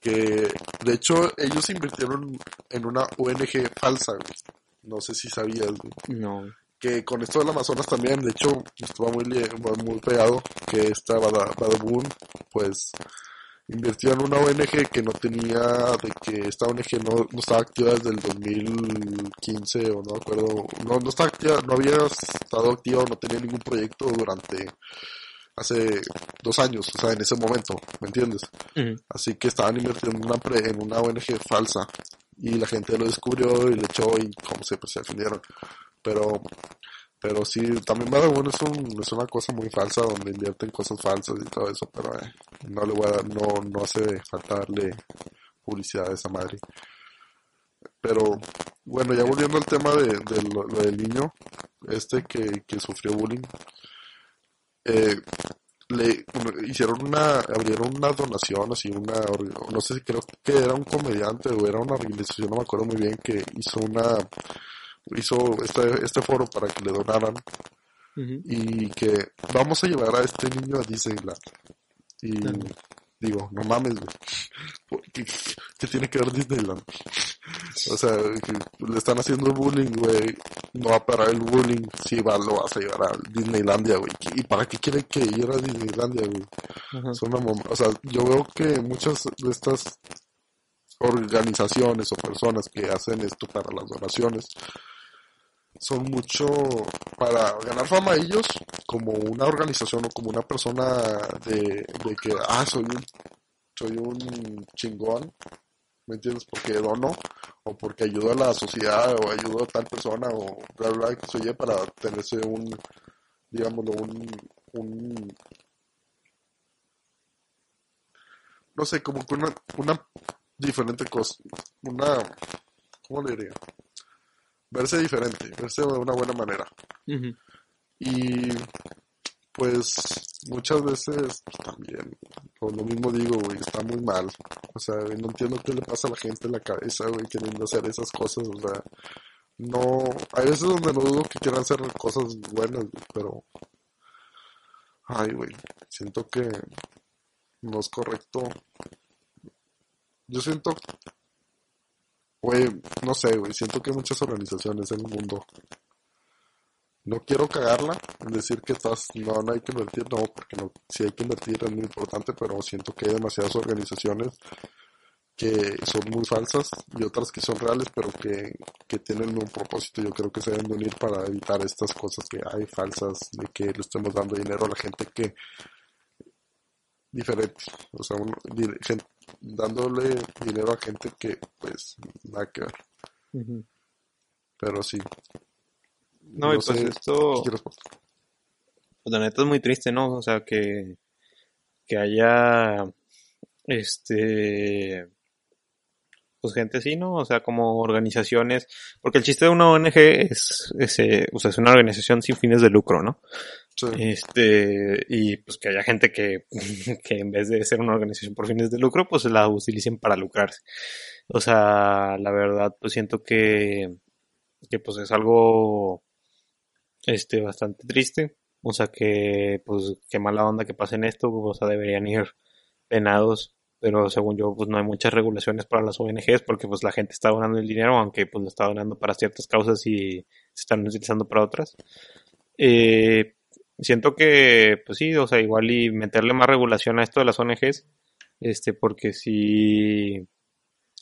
Que, de hecho, ellos invirtieron en una ONG falsa. No sé si sabías. No. Que con esto del Amazonas también, de hecho, estaba muy, muy pegado, que esta Bada- Badaboom, pues, invirtió en una ONG que no tenía, de que esta ONG no, no estaba activa desde el 2015 o no me acuerdo, no, no estaba activa, no había estado activa o no tenía ningún proyecto durante hace dos años, o sea, en ese momento, ¿me entiendes? Así que estaban invirtiendo en una, pre- en una ONG falsa y la gente lo descubrió y le echó y como se, pues, se defendieron. Pero, pero sí, también Badabun es, un, es una cosa muy falsa donde invierten cosas falsas y todo eso, pero eh, no le voy a no, no hace falta darle publicidad a esa madre. Pero bueno, ya volviendo al tema de, de lo, del niño, este que, sufrió bullying, eh, le hicieron una, abrieron una donación, así una, no sé si creo que era un comediante o era una organización, no me acuerdo muy bien, que hizo una, hizo este, este foro para que le donaran y que vamos a llevar a este niño a Disneyland. Y Claro. digo, no mames, güey. ¿Qué, qué tiene que ver Disneyland? O sea, que le están haciendo bullying, güey. No va a parar el bullying. Si va, lo vas a llevar a Disneylandia, güey. ¿Y para qué quiere que ir a Disneylandia, güey? Es una mom- o sea, yo veo que muchas de estas organizaciones o personas que hacen esto para las donaciones son mucho para ganar fama ellos como una organización o como una persona de, que, ah, soy un, soy un chingón, ¿me entiendes? Porque dono o porque ayudo a la sociedad o ayudo a tal persona o bla, bla, que se oye para tenerse un, digámoslo, un, un no sé, como que una, una diferente cosa, una, ¿cómo le diría? Verse diferente, verse de una buena manera. Y pues muchas veces pues, también, por lo mismo digo, güey, está muy mal. O sea, no entiendo qué le pasa a la gente en la cabeza, güey, queriendo hacer esas cosas. O sea, no, hay veces donde no dudo que quieran hacer cosas buenas, güey, pero, ay, güey, siento que no es correcto. Yo siento, no sé, siento que hay muchas organizaciones en el mundo no quiero cagarla en decir que estás, no, no hay que invertir, no, porque no, sí hay que invertir, es muy importante, pero siento que hay demasiadas organizaciones que son muy falsas y otras que son reales, pero que, que tienen un propósito. Yo creo que se deben de unir para evitar estas cosas que hay falsas, de que le estemos dando dinero a la gente que diferente, o sea, uno- di- gen- dándole dinero a gente que pues nada que ver, pero sí. No, y pues sé esto, pues la neta es muy triste, ¿no? O sea, que, que haya, este, pues gente así, ¿no? O sea, como organizaciones, porque el chiste de una ONG es, es, eh, o sea, es una organización sin fines de lucro, ¿no? sí. Este, y pues que haya gente que, que en vez de ser una organización por fines de lucro, pues la utilicen para lucrarse. O sea, la verdad, pues siento que, que pues es algo, este, bastante triste. O sea, que, pues, qué mala onda que pasen esto, o sea, deberían ir penados. Pero según yo, pues no hay muchas regulaciones para las ONGs porque pues la gente está donando el dinero, aunque pues lo está donando para ciertas causas y se están utilizando para otras. Eh, siento que, pues sí, o sea, igual y meterle más regulación a esto de las ONGs, este, porque si,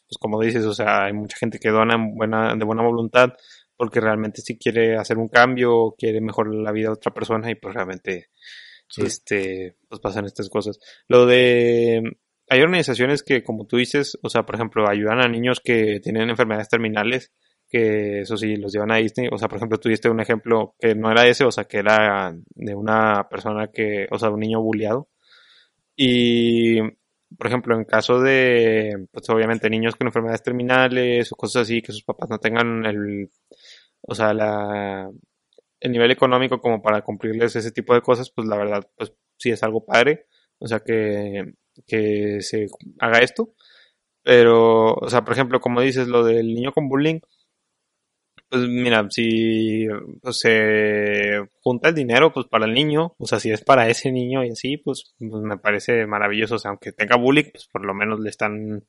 pues como dices, o sea, hay mucha gente que dona en buena, de buena voluntad, porque realmente si quiere hacer un cambio, quiere mejorar la vida de otra persona y pues realmente este pues pasan estas cosas. Lo de hay organizaciones que como tú dices, o sea, por ejemplo, ayudan a niños que tienen enfermedades terminales que eso sí los llevan a Disney, o sea, por ejemplo, tuviste un ejemplo que no era ese, o sea, que era de una persona que, o sea, un niño bulleado. Y por ejemplo, en caso de, pues obviamente niños con enfermedades terminales o cosas así, que sus papás no tengan el, o sea, la, el nivel económico como para cumplirles ese tipo de cosas, pues la verdad, pues sí es algo padre, o sea, que, que se haga esto. Pero, o sea, por ejemplo, como dices, lo del niño con bullying, pues mira, si pues, se junta el dinero pues para el niño, o sea, si es para ese niño y así, pues, pues, me parece maravilloso, o sea, aunque tenga bullying, pues por lo menos le están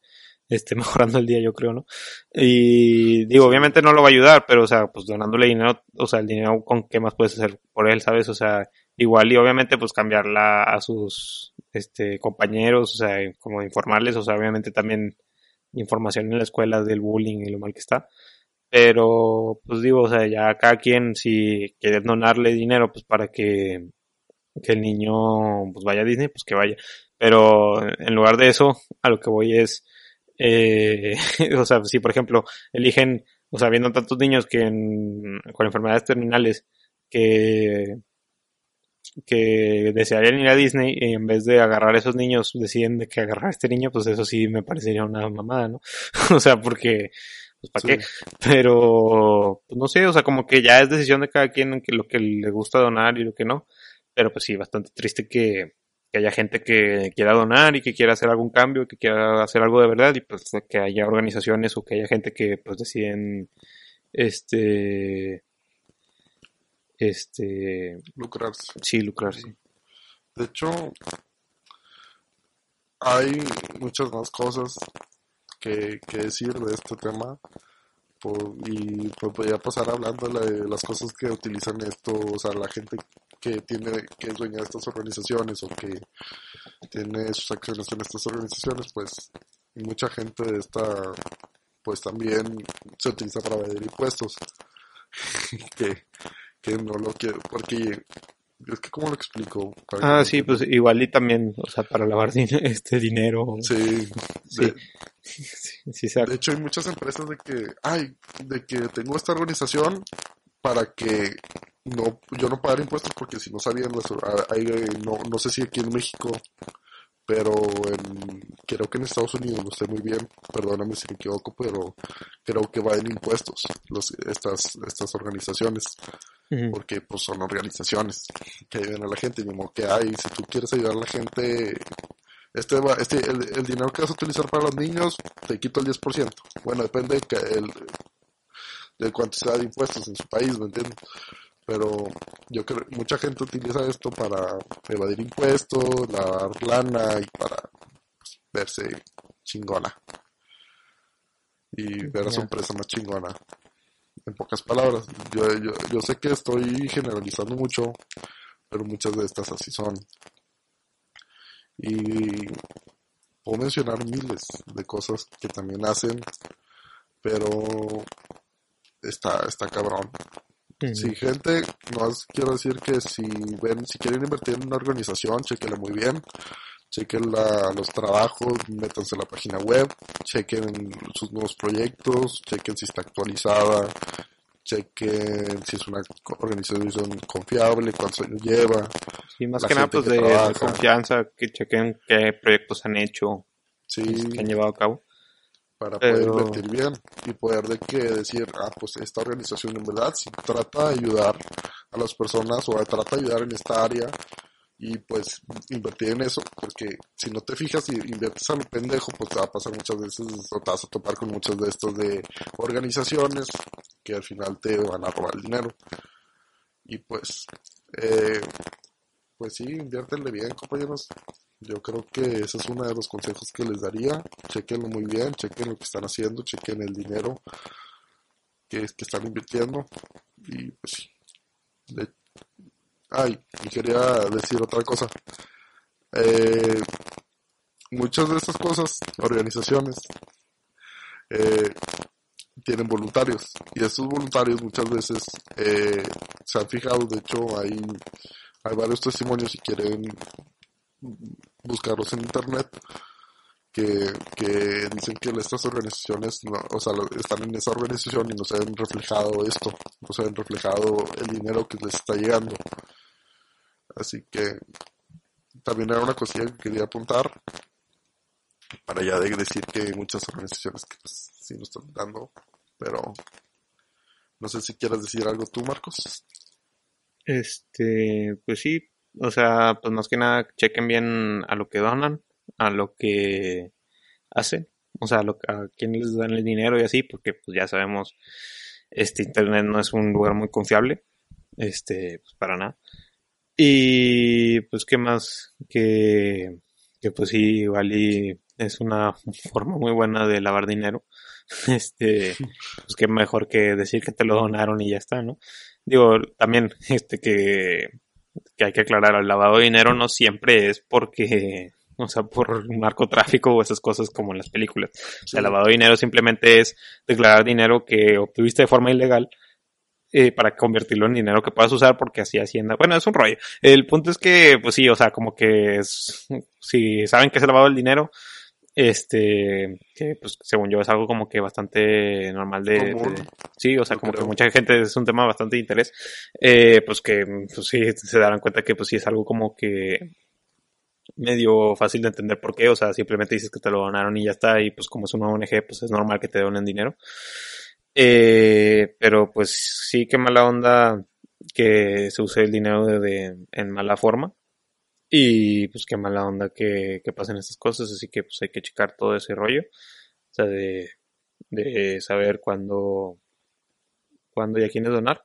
este, mejorando el día, yo creo, ¿no? Y digo, obviamente no lo va a ayudar, pero, o sea, pues donándole dinero, o sea, el dinero con qué más puedes hacer por él, ¿sabes? O sea, igual y obviamente pues cambiarla a sus, este, compañeros, o sea, como informarles, o sea, obviamente también información en la escuela del bullying y lo mal que está. Pero, pues digo, o sea, ya cada quien, si quiere donarle dinero, pues para que, que el niño pues vaya a Disney, pues que vaya. Pero en lugar de eso, a lo que voy es, eh, o sea, si por ejemplo eligen, o sea, viendo tantos niños que con enfermedades terminales que que desearían ir a Disney y en vez de agarrar a esos niños deciden de que agarrar a este niño, pues eso sí me parecería una mamada, ¿no? o sea, porque pues para qué. Pero, pues no sé, o sea, como que ya es decisión de cada quien que lo que le gusta donar y lo que no. Pero pues sí, bastante triste que, que haya gente que quiera donar y que quiera hacer algún cambio, que quiera hacer algo de verdad y pues que haya organizaciones o que haya gente que pues deciden este este lucrarse. Sí, lucrarse. De hecho, hay muchas más cosas que, decir de este tema y pues podría pasar hablando de las cosas que utilizan esto, o sea, la gente que tiene, que es dueña de estas organizaciones o que tiene sus acciones en estas organizaciones, pues mucha gente de esta, pues también se utiliza para evadir impuestos, que, que no lo quiero, porque es que, ¿cómo lo explico? ah, sí, pues igual y también, o sea, para lavar este dinero. Sí, sí. sí, de hecho, hay muchas empresas de que, ay, de que tengo esta organización para que no yo no pagar impuestos porque si no sabían, no, no sé si aquí en México pero en, creo que en Estados Unidos, no sé muy bien, perdóname si me equivoco, pero creo que va en impuestos los, estas, estas organizaciones, porque pues son organizaciones que ayudan a la gente, mismo que hay, si tú quieres ayudar a la gente, este, va, este el, el, dinero que vas a utilizar para los niños, te quito el 10%, bueno, depende de, el, de cuánto sea de impuestos en su país, ¿me entiendes? Pero yo creo mucha gente utiliza esto para evadir impuestos, lavar lana y para pues, verse chingona y ver a su empresa más chingona. En pocas palabras, yo, yo, yo sé que estoy generalizando mucho, pero muchas de estas así son. Y puedo mencionar miles de cosas que también hacen, pero está, está cabrón. Sí, gente, más quiero decir que si ven, si quieren invertir en una organización, chequenla muy bien, chequen los trabajos, métanse a la página web, chequen sus nuevos proyectos, chequen si está actualizada, chequen si es una organización confiable, cuántos años lleva. Sí, más que nada pues de, confianza, que chequen qué proyectos han hecho, sí. que han llevado a cabo para poder invertir bien y poder de que decir, ah, pues esta organización en verdad si trata de ayudar a las personas o trata de ayudar en esta área y pues invertir en eso, porque si no te fijas y inviertes a lo pendejo, pues te va a pasar muchas veces o te vas a topar con muchas de estos de organizaciones que al final te van a robar el dinero. Y pues, eh, pues sí, inviértenle bien, compañeros. Yo creo que ese es uno de los consejos que les daría. Chequenlo muy bien, chequen lo que están haciendo, chequen el dinero que, que están invirtiendo. Y pues sí. Ay, y quería decir otra cosa. Eh, muchas de estas cosas, organizaciones, eh, tienen voluntarios. Y esos voluntarios muchas veces eh, se han fijado, de hecho hay, hay varios testimonios si quieren buscarlos en internet, que, que dicen que estas organizaciones, o sea, están en esa organización y no se han reflejado esto, no se han reflejado el dinero que les está llegando. Así que también era una cosilla que quería apuntar para ya de decir que hay muchas organizaciones que pues, sí nos están dando, pero no sé si quieras decir algo tú, Marcos. Este, pues sí, o sea, pues más que nada chequen bien a lo que donan, a lo que hacen, o sea, a, lo, a quién les dan el dinero y así, porque pues ya sabemos, este internet no es un lugar muy confiable, este, pues para nada. Y pues qué más que, que pues sí, igual es una forma muy buena de lavar dinero. Este, pues qué mejor que decir que te lo donaron y ya está, ¿no? Digo, también, este, que, que hay que aclarar, el lavado de dinero no siempre es porque, o sea, por narcotráfico o esas cosas como en las películas. O sea, el lavado de dinero simplemente es declarar dinero que obtuviste de forma ilegal eh, para convertirlo en dinero que puedas usar porque así Hacienda, bueno, es un rollo. El punto es que, pues sí, o sea, como que es, si saben que es el lavado del dinero, este, que pues según yo es algo como que bastante normal de, sí, o sea, como que mucha gente es un tema bastante de interés, eh, pues que pues sí, se darán cuenta que pues sí es algo como que medio fácil de entender por qué, o sea, simplemente dices que te lo donaron y ya está, y pues como es una ONG, pues es normal que te donen dinero. Eh, pero pues sí, qué mala onda que se use el dinero de en mala forma. Y pues qué mala onda que, que pasen estas cosas, así que pues hay que checar todo ese rollo. O sea, de, de saber cuándo, cuándo y a quiénes donar.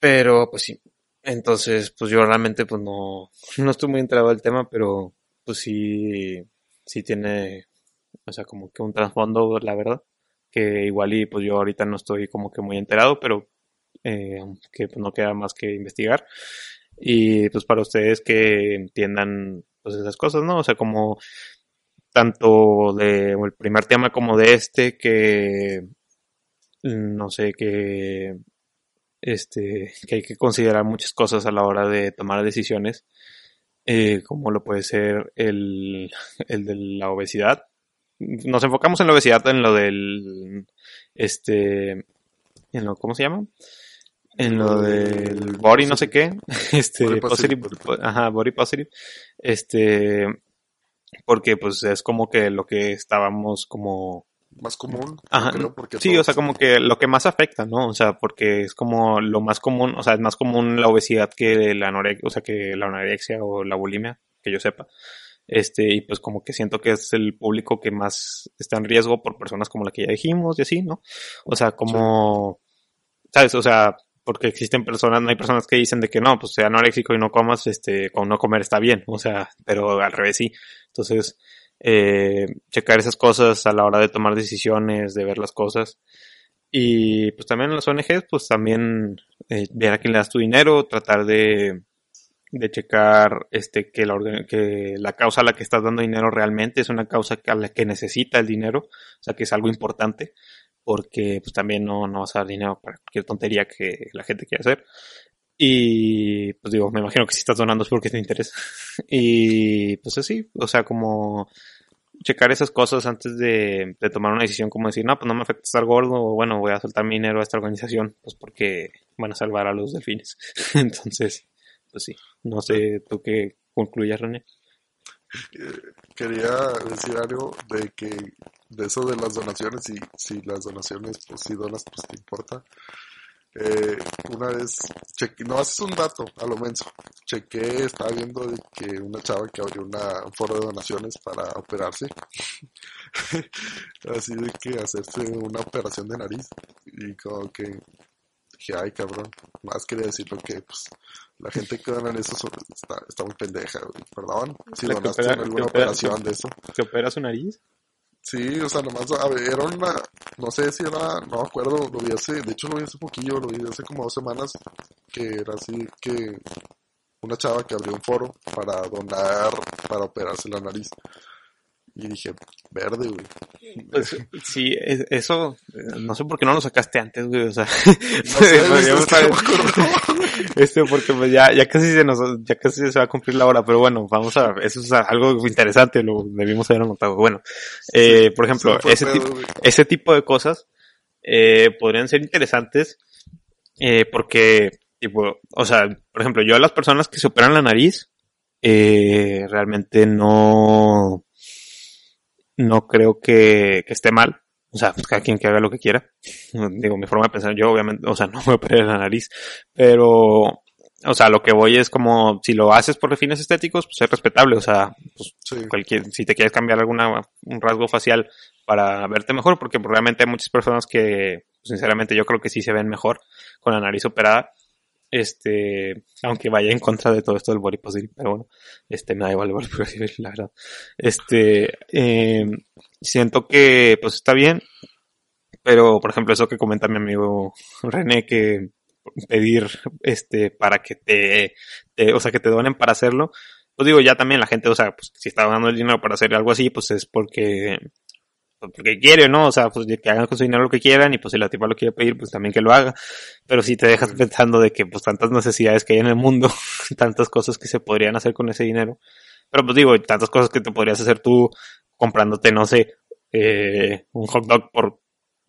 Pero pues sí. Entonces, pues yo realmente pues no, no estoy muy enterado del tema, pero pues sí, sí tiene, o sea, como que un trasfondo, la verdad. Que igual y pues yo ahorita no estoy como que muy enterado, pero eh, que pues, no queda más que investigar y pues para ustedes que entiendan pues esas cosas, ¿no? O sea, como tanto de el primer tema como de este que no sé que este que hay que considerar muchas cosas a la hora de tomar decisiones eh, como lo puede ser el, el de la obesidad nos enfocamos en la obesidad en lo del este en lo cómo se llama en lo del body no sé qué, este, body positive, ajá, body positive, este, porque pues es como que lo que estábamos como más común. Ajá, sí, o sea, como que lo que más afecta, ¿no? O sea, porque es como lo más común, o sea, es más común la obesidad que la anorexia, o sea, que la anorexia o la bulimia, que yo sepa. Este, y pues como que siento que es el público que más está en riesgo por personas como la que ya dijimos y así, ¿no? O sea, como, ¿sabes? O sea, porque existen personas, no hay personas que dicen de que no, pues sea anoréxico y no comas, este, con no comer está bien, o sea, pero al revés sí. Entonces, eh, checar esas cosas a la hora de tomar decisiones, de ver las cosas. Y pues también las ONGs, pues también eh, ver a quién le das tu dinero, tratar de, de checar este que la, que la causa a la que estás dando dinero realmente es una causa a la que necesita el dinero, o sea que es algo importante porque pues también no, no vas a dar dinero para cualquier tontería que la gente quiera hacer. Y pues digo, me imagino que si estás donando es porque te interesa. y pues así, o sea, como checar esas cosas antes de, de, tomar una decisión como decir, no, pues no me afecta estar gordo, o bueno, voy a soltar mi dinero a esta organización, pues porque van a salvar a los delfines. Entonces, pues sí, no sé tú qué concluyas, René. Eh, quería decir algo de que de eso de las donaciones y si las donaciones pues si donas pues te importa. Eh, una vez cheque, no haces un dato a lo menos chequé estaba viendo de que una chava que abrió una, un foro de donaciones para operarse así de que hacerse una operación de nariz y como que dije ay cabrón más quería decirlo que pues la gente que dona en eso está, está muy pendeja perdón si donaste en alguna operación de eso. ¿se opera su nariz? Sí, o sea, nomás, a ver, era una, no sé si era, no me acuerdo, lo vi hace, de hecho lo vi hace poquillo, lo vi hace como dos semanas, que era así que una chava que abrió un foro para donar, para operarse la nariz. Y dije, verde, güey. Pues, sí, es- eso, no sé por qué no lo sacaste antes, güey, o sea, No sé, podríamos estar- este, porque pues ya, ya casi se nos, ya casi se va a cumplir la hora, pero bueno, vamos a, eso es algo interesante, lo debimos haber anotado. Bueno, eh, por ejemplo, ese tipo, ese tipo de cosas eh, podrían ser interesantes eh, porque, tipo, o sea, por ejemplo, yo a las personas que se operan la nariz, eh, realmente no, no creo que, que esté mal. O sea, pues cada quien que haga lo que quiera. Digo, mi forma de pensar, yo obviamente, o sea, no me operé la nariz, pero, o sea, lo que voy es como, si lo haces por fines estéticos, pues es respetable, o sea, pues Sí. cualquier, si te quieres cambiar alguna, un rasgo facial para verte mejor, porque realmente hay muchas personas que, sinceramente, yo creo que sí se ven mejor con la nariz operada. Este, aunque vaya en contra de todo esto del body positive, pero bueno, este, me da igual el body la verdad. Este, eh, siento que, pues está bien, pero, por ejemplo, eso que comenta mi amigo René, que pedir, este, para que te, o sea, que te donen para hacerlo, pues digo, ya también la gente, o sea, pues si está dando el dinero para hacer algo así, pues es porque, porque quiere, ¿no? O sea, pues que hagan con su dinero lo que quieran y pues si la tipa lo quiere pedir, pues también que lo haga. Pero si te dejas pensando de que pues tantas necesidades que hay en el mundo, tantas cosas que se podrían hacer con ese dinero. Pero pues digo, tantas cosas que te podrías hacer tú comprándote, no sé, eh, un hot dog por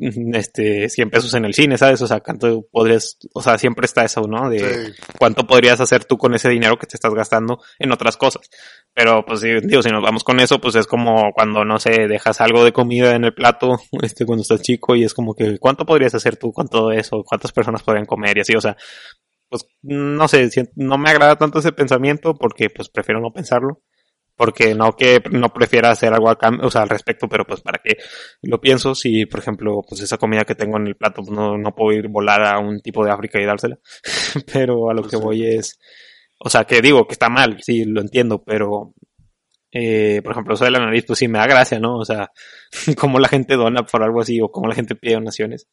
este 100 pesos en el cine, ¿sabes? O sea, cuánto podrías, o sea, siempre está eso, ¿no? De, Sí. cuánto podrías hacer tú con ese dinero que te estás gastando en otras cosas. Pero pues digo, si nos vamos con eso, pues es como cuando, no sé, dejas algo de comida en el plato, este, cuando estás chico y es como que, ¿cuánto podrías hacer tú con todo eso? ¿Cuántas personas podrían comer? Y así, o sea, pues no sé, no me agrada tanto ese pensamiento porque pues prefiero no pensarlo. Porque no que no prefiera hacer algo o sea, al respecto, pero pues para qué lo pienso si, por ejemplo, pues esa comida que tengo en el plato, pues no, no puedo ir volar a un tipo de África y dársela. pero a lo Pues que voy es, o sea, que digo que está mal, sí, lo entiendo, pero, eh, por ejemplo, eso de la nariz, pues sí me da gracia, ¿no? O sea, cómo la gente dona por algo así o cómo la gente pide donaciones.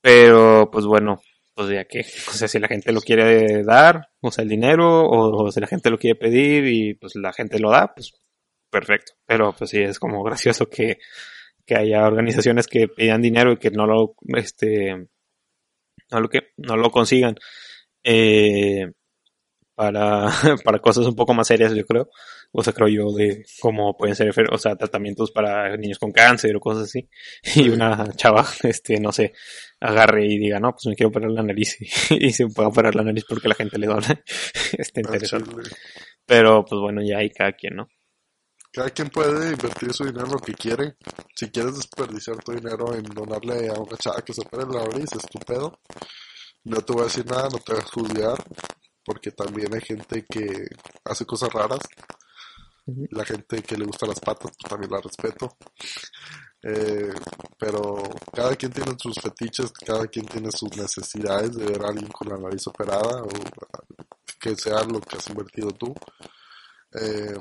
Pero, pues bueno, pues ya que, o sea, si la gente lo quiere dar, o sea, el dinero, o, si la gente lo quiere pedir y pues la gente lo da, pues perfecto. Pero pues sí, es como gracioso que, que haya organizaciones que pidan dinero y que no lo, este, no lo que, no lo consigan. Eh, para, para cosas un poco más serias, yo creo. O sea, creo yo, de cómo pueden ser, o sea, tratamientos para niños con cáncer o cosas así. Y una chava, este, no sé, agarre y diga, no, pues me quiero operar la nariz y, y se puede operar la nariz porque la gente le dona. Está interesante. Pero, pues bueno, ya hay cada quien, ¿no? Cada quien puede invertir su dinero en lo que quiere. Si quieres desperdiciar tu dinero en donarle a una chava que se opere la nariz, es tu pedo. No te voy a decir nada, no te voy a juzgar, porque también hay gente que hace cosas raras. La gente que le gusta las patas, pues también la respeto. Eh, pero cada quien tiene sus fetiches, cada quien tiene sus necesidades de ver a alguien con la nariz operada o que sea lo que has invertido tú. Eh,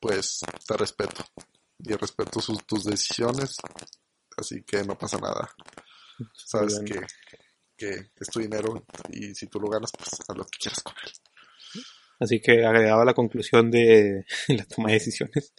pues te respeto y respeto sus, tus decisiones, así que no pasa nada. Sabes que, que es tu dinero y si tú lo ganas, pues haz lo que quieras con él. Así que agregaba la conclusión de la toma de decisiones,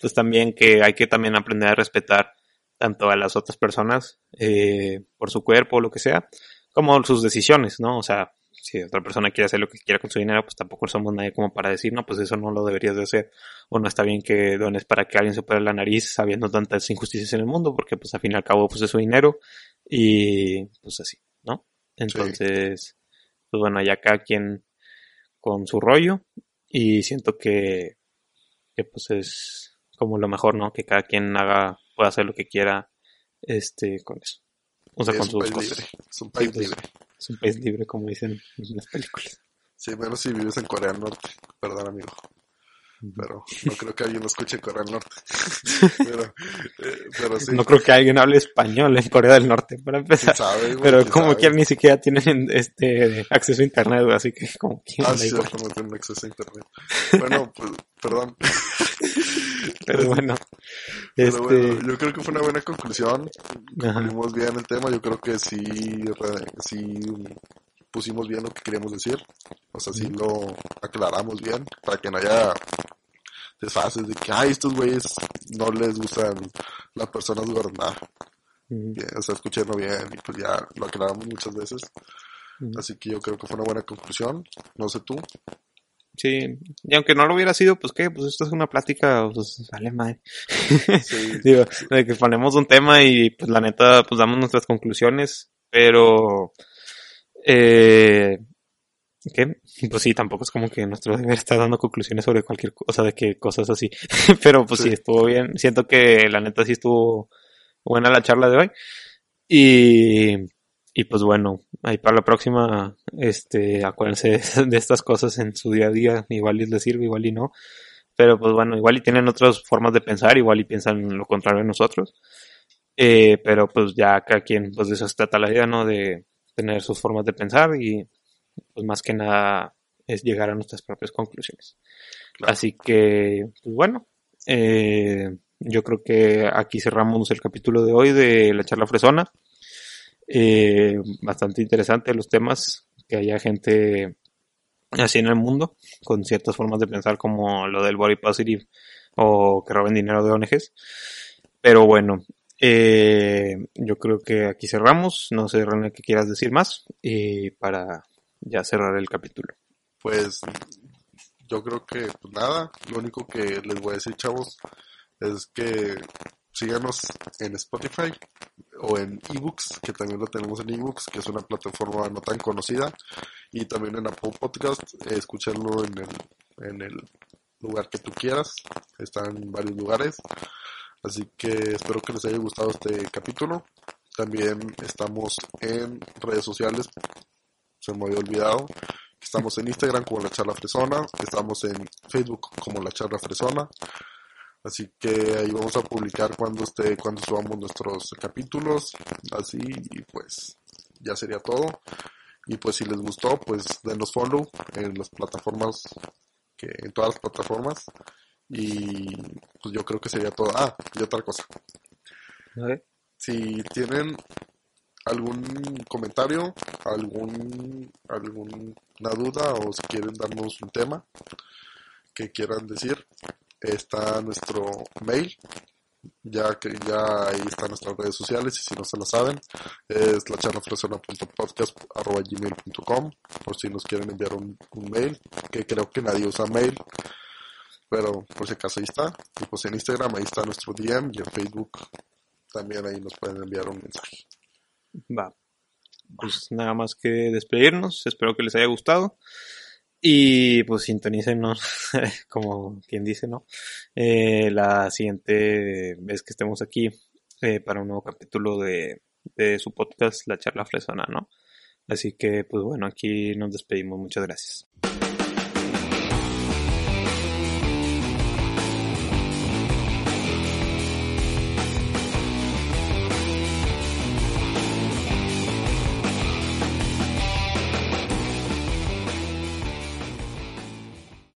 pues también que hay que también aprender a respetar tanto a las otras personas eh, por su cuerpo o lo que sea, como sus decisiones, ¿no? O sea, si otra persona quiere hacer lo que quiera con su dinero, pues tampoco somos nadie como para decir, no, pues eso no lo deberías de hacer, o no está bien que dones para que alguien se opere la nariz sabiendo tantas injusticias en el mundo, porque pues al fin y al cabo pues es su dinero y pues así, ¿no? Entonces, pues bueno, ya cada quien con su rollo y siento que, que pues es como lo mejor, ¿no? Que cada quien haga, pueda hacer lo que quiera, este, con eso. O sea, Sí, con es un sus país cosas. libre, es un país pues, libre. Es un país libre, como dicen en las películas. Sí, menos si vives en Corea del Norte, perdón amigo. Pero no creo que alguien lo escuche en Corea del Norte. pero, eh, pero sí, No creo que alguien hable español en Corea del Norte, para empezar. sabe, Pero como sabe. quiera ni siquiera tienen este acceso a internet, así que como quiera Ah, sí, no tienen acceso a internet. Bueno, pues, perdón. Pero bueno, Pero este, bueno, yo creo que fue una buena conclusión. Concluimos bien el tema. Yo creo que sí, sí pusimos bien lo que queríamos decir. O sea, sí lo aclaramos bien para que no haya desfases de que, ay, estos güeyes no les gustan las personas gobernadas. O sea, escucharlo bien y pues ya lo aclaramos muchas veces. Así que yo creo que fue una buena conclusión. No sé tú. Sí, y aunque no lo hubiera sido, pues qué, pues esto es una plática, pues vale madre. Sí. Digo, de que ponemos un tema y pues la neta, pues damos nuestras conclusiones, pero eh, ¿Qué? Pues sí, tampoco es como que nuestro deber estar dando conclusiones sobre cualquier cosa, de que cosas así. Pero pues sí. estuvo bien. Siento que la neta sí estuvo buena la charla de hoy. Y, y pues bueno, ahí para la próxima, este, acuérdense de estas cosas en su día a día. Igual les sirve, igual y no. Pero pues bueno, igual y tienen otras formas de pensar, igual y piensan lo contrario de nosotros. Eh, pero pues ya cada quien, pues de eso se trata la vida, ¿no? De tener sus formas de pensar y pues más que nada es llegar a nuestras propias conclusiones. Así que, pues bueno, eh, yo creo que aquí cerramos el capítulo de hoy de la charla fresona. Eh, bastante interesante los temas, que haya gente así en el mundo, con ciertas formas de pensar como lo del body positive o que roben dinero de ONGs. Pero bueno, eh, yo creo que aquí cerramos. No sé, René, qué quieras decir más y para ya cerrar el capítulo. Pues yo creo que pues nada, lo único que les voy a decir, chavos, es que síganos en Spotify o en eBooks, que también lo tenemos en eBooks, que es una plataforma no tan conocida, y también en Apple Podcast, escúchenlo en el, en el lugar que tú quieras, está en varios lugares, así que espero que les haya gustado este capítulo. También estamos en redes sociales se me había olvidado. Estamos en Instagram como La Charla Fresona, estamos en Facebook como La Charla Fresona. Así que ahí vamos a publicar cuando esté, cuando subamos nuestros capítulos, así y pues ya sería todo. Y pues si les gustó, pues denos follow en las plataformas, que en todas las plataformas. Y pues yo creo que sería todo. Ah, y otra cosa. Si tienen algún comentario, algún alguna duda o si quieren darnos un tema que quieran decir, está nuestro mail, ya que ya ahí están nuestras redes sociales y si no se lo saben, es la gmail.com por si nos quieren enviar un, un mail, que creo que nadie usa mail, pero por si acaso ahí está, y pues en Instagram ahí está nuestro DM y en Facebook también ahí nos pueden enviar un mensaje. Va. Pues nada más que despedirnos. Espero que les haya gustado. Y pues sintonícenos, como quien dice, ¿no? Eh, la siguiente vez que estemos aquí eh, para un nuevo capítulo de, de su podcast, La Charla Fresona, ¿no? Así que, pues bueno, aquí nos despedimos. Muchas gracias.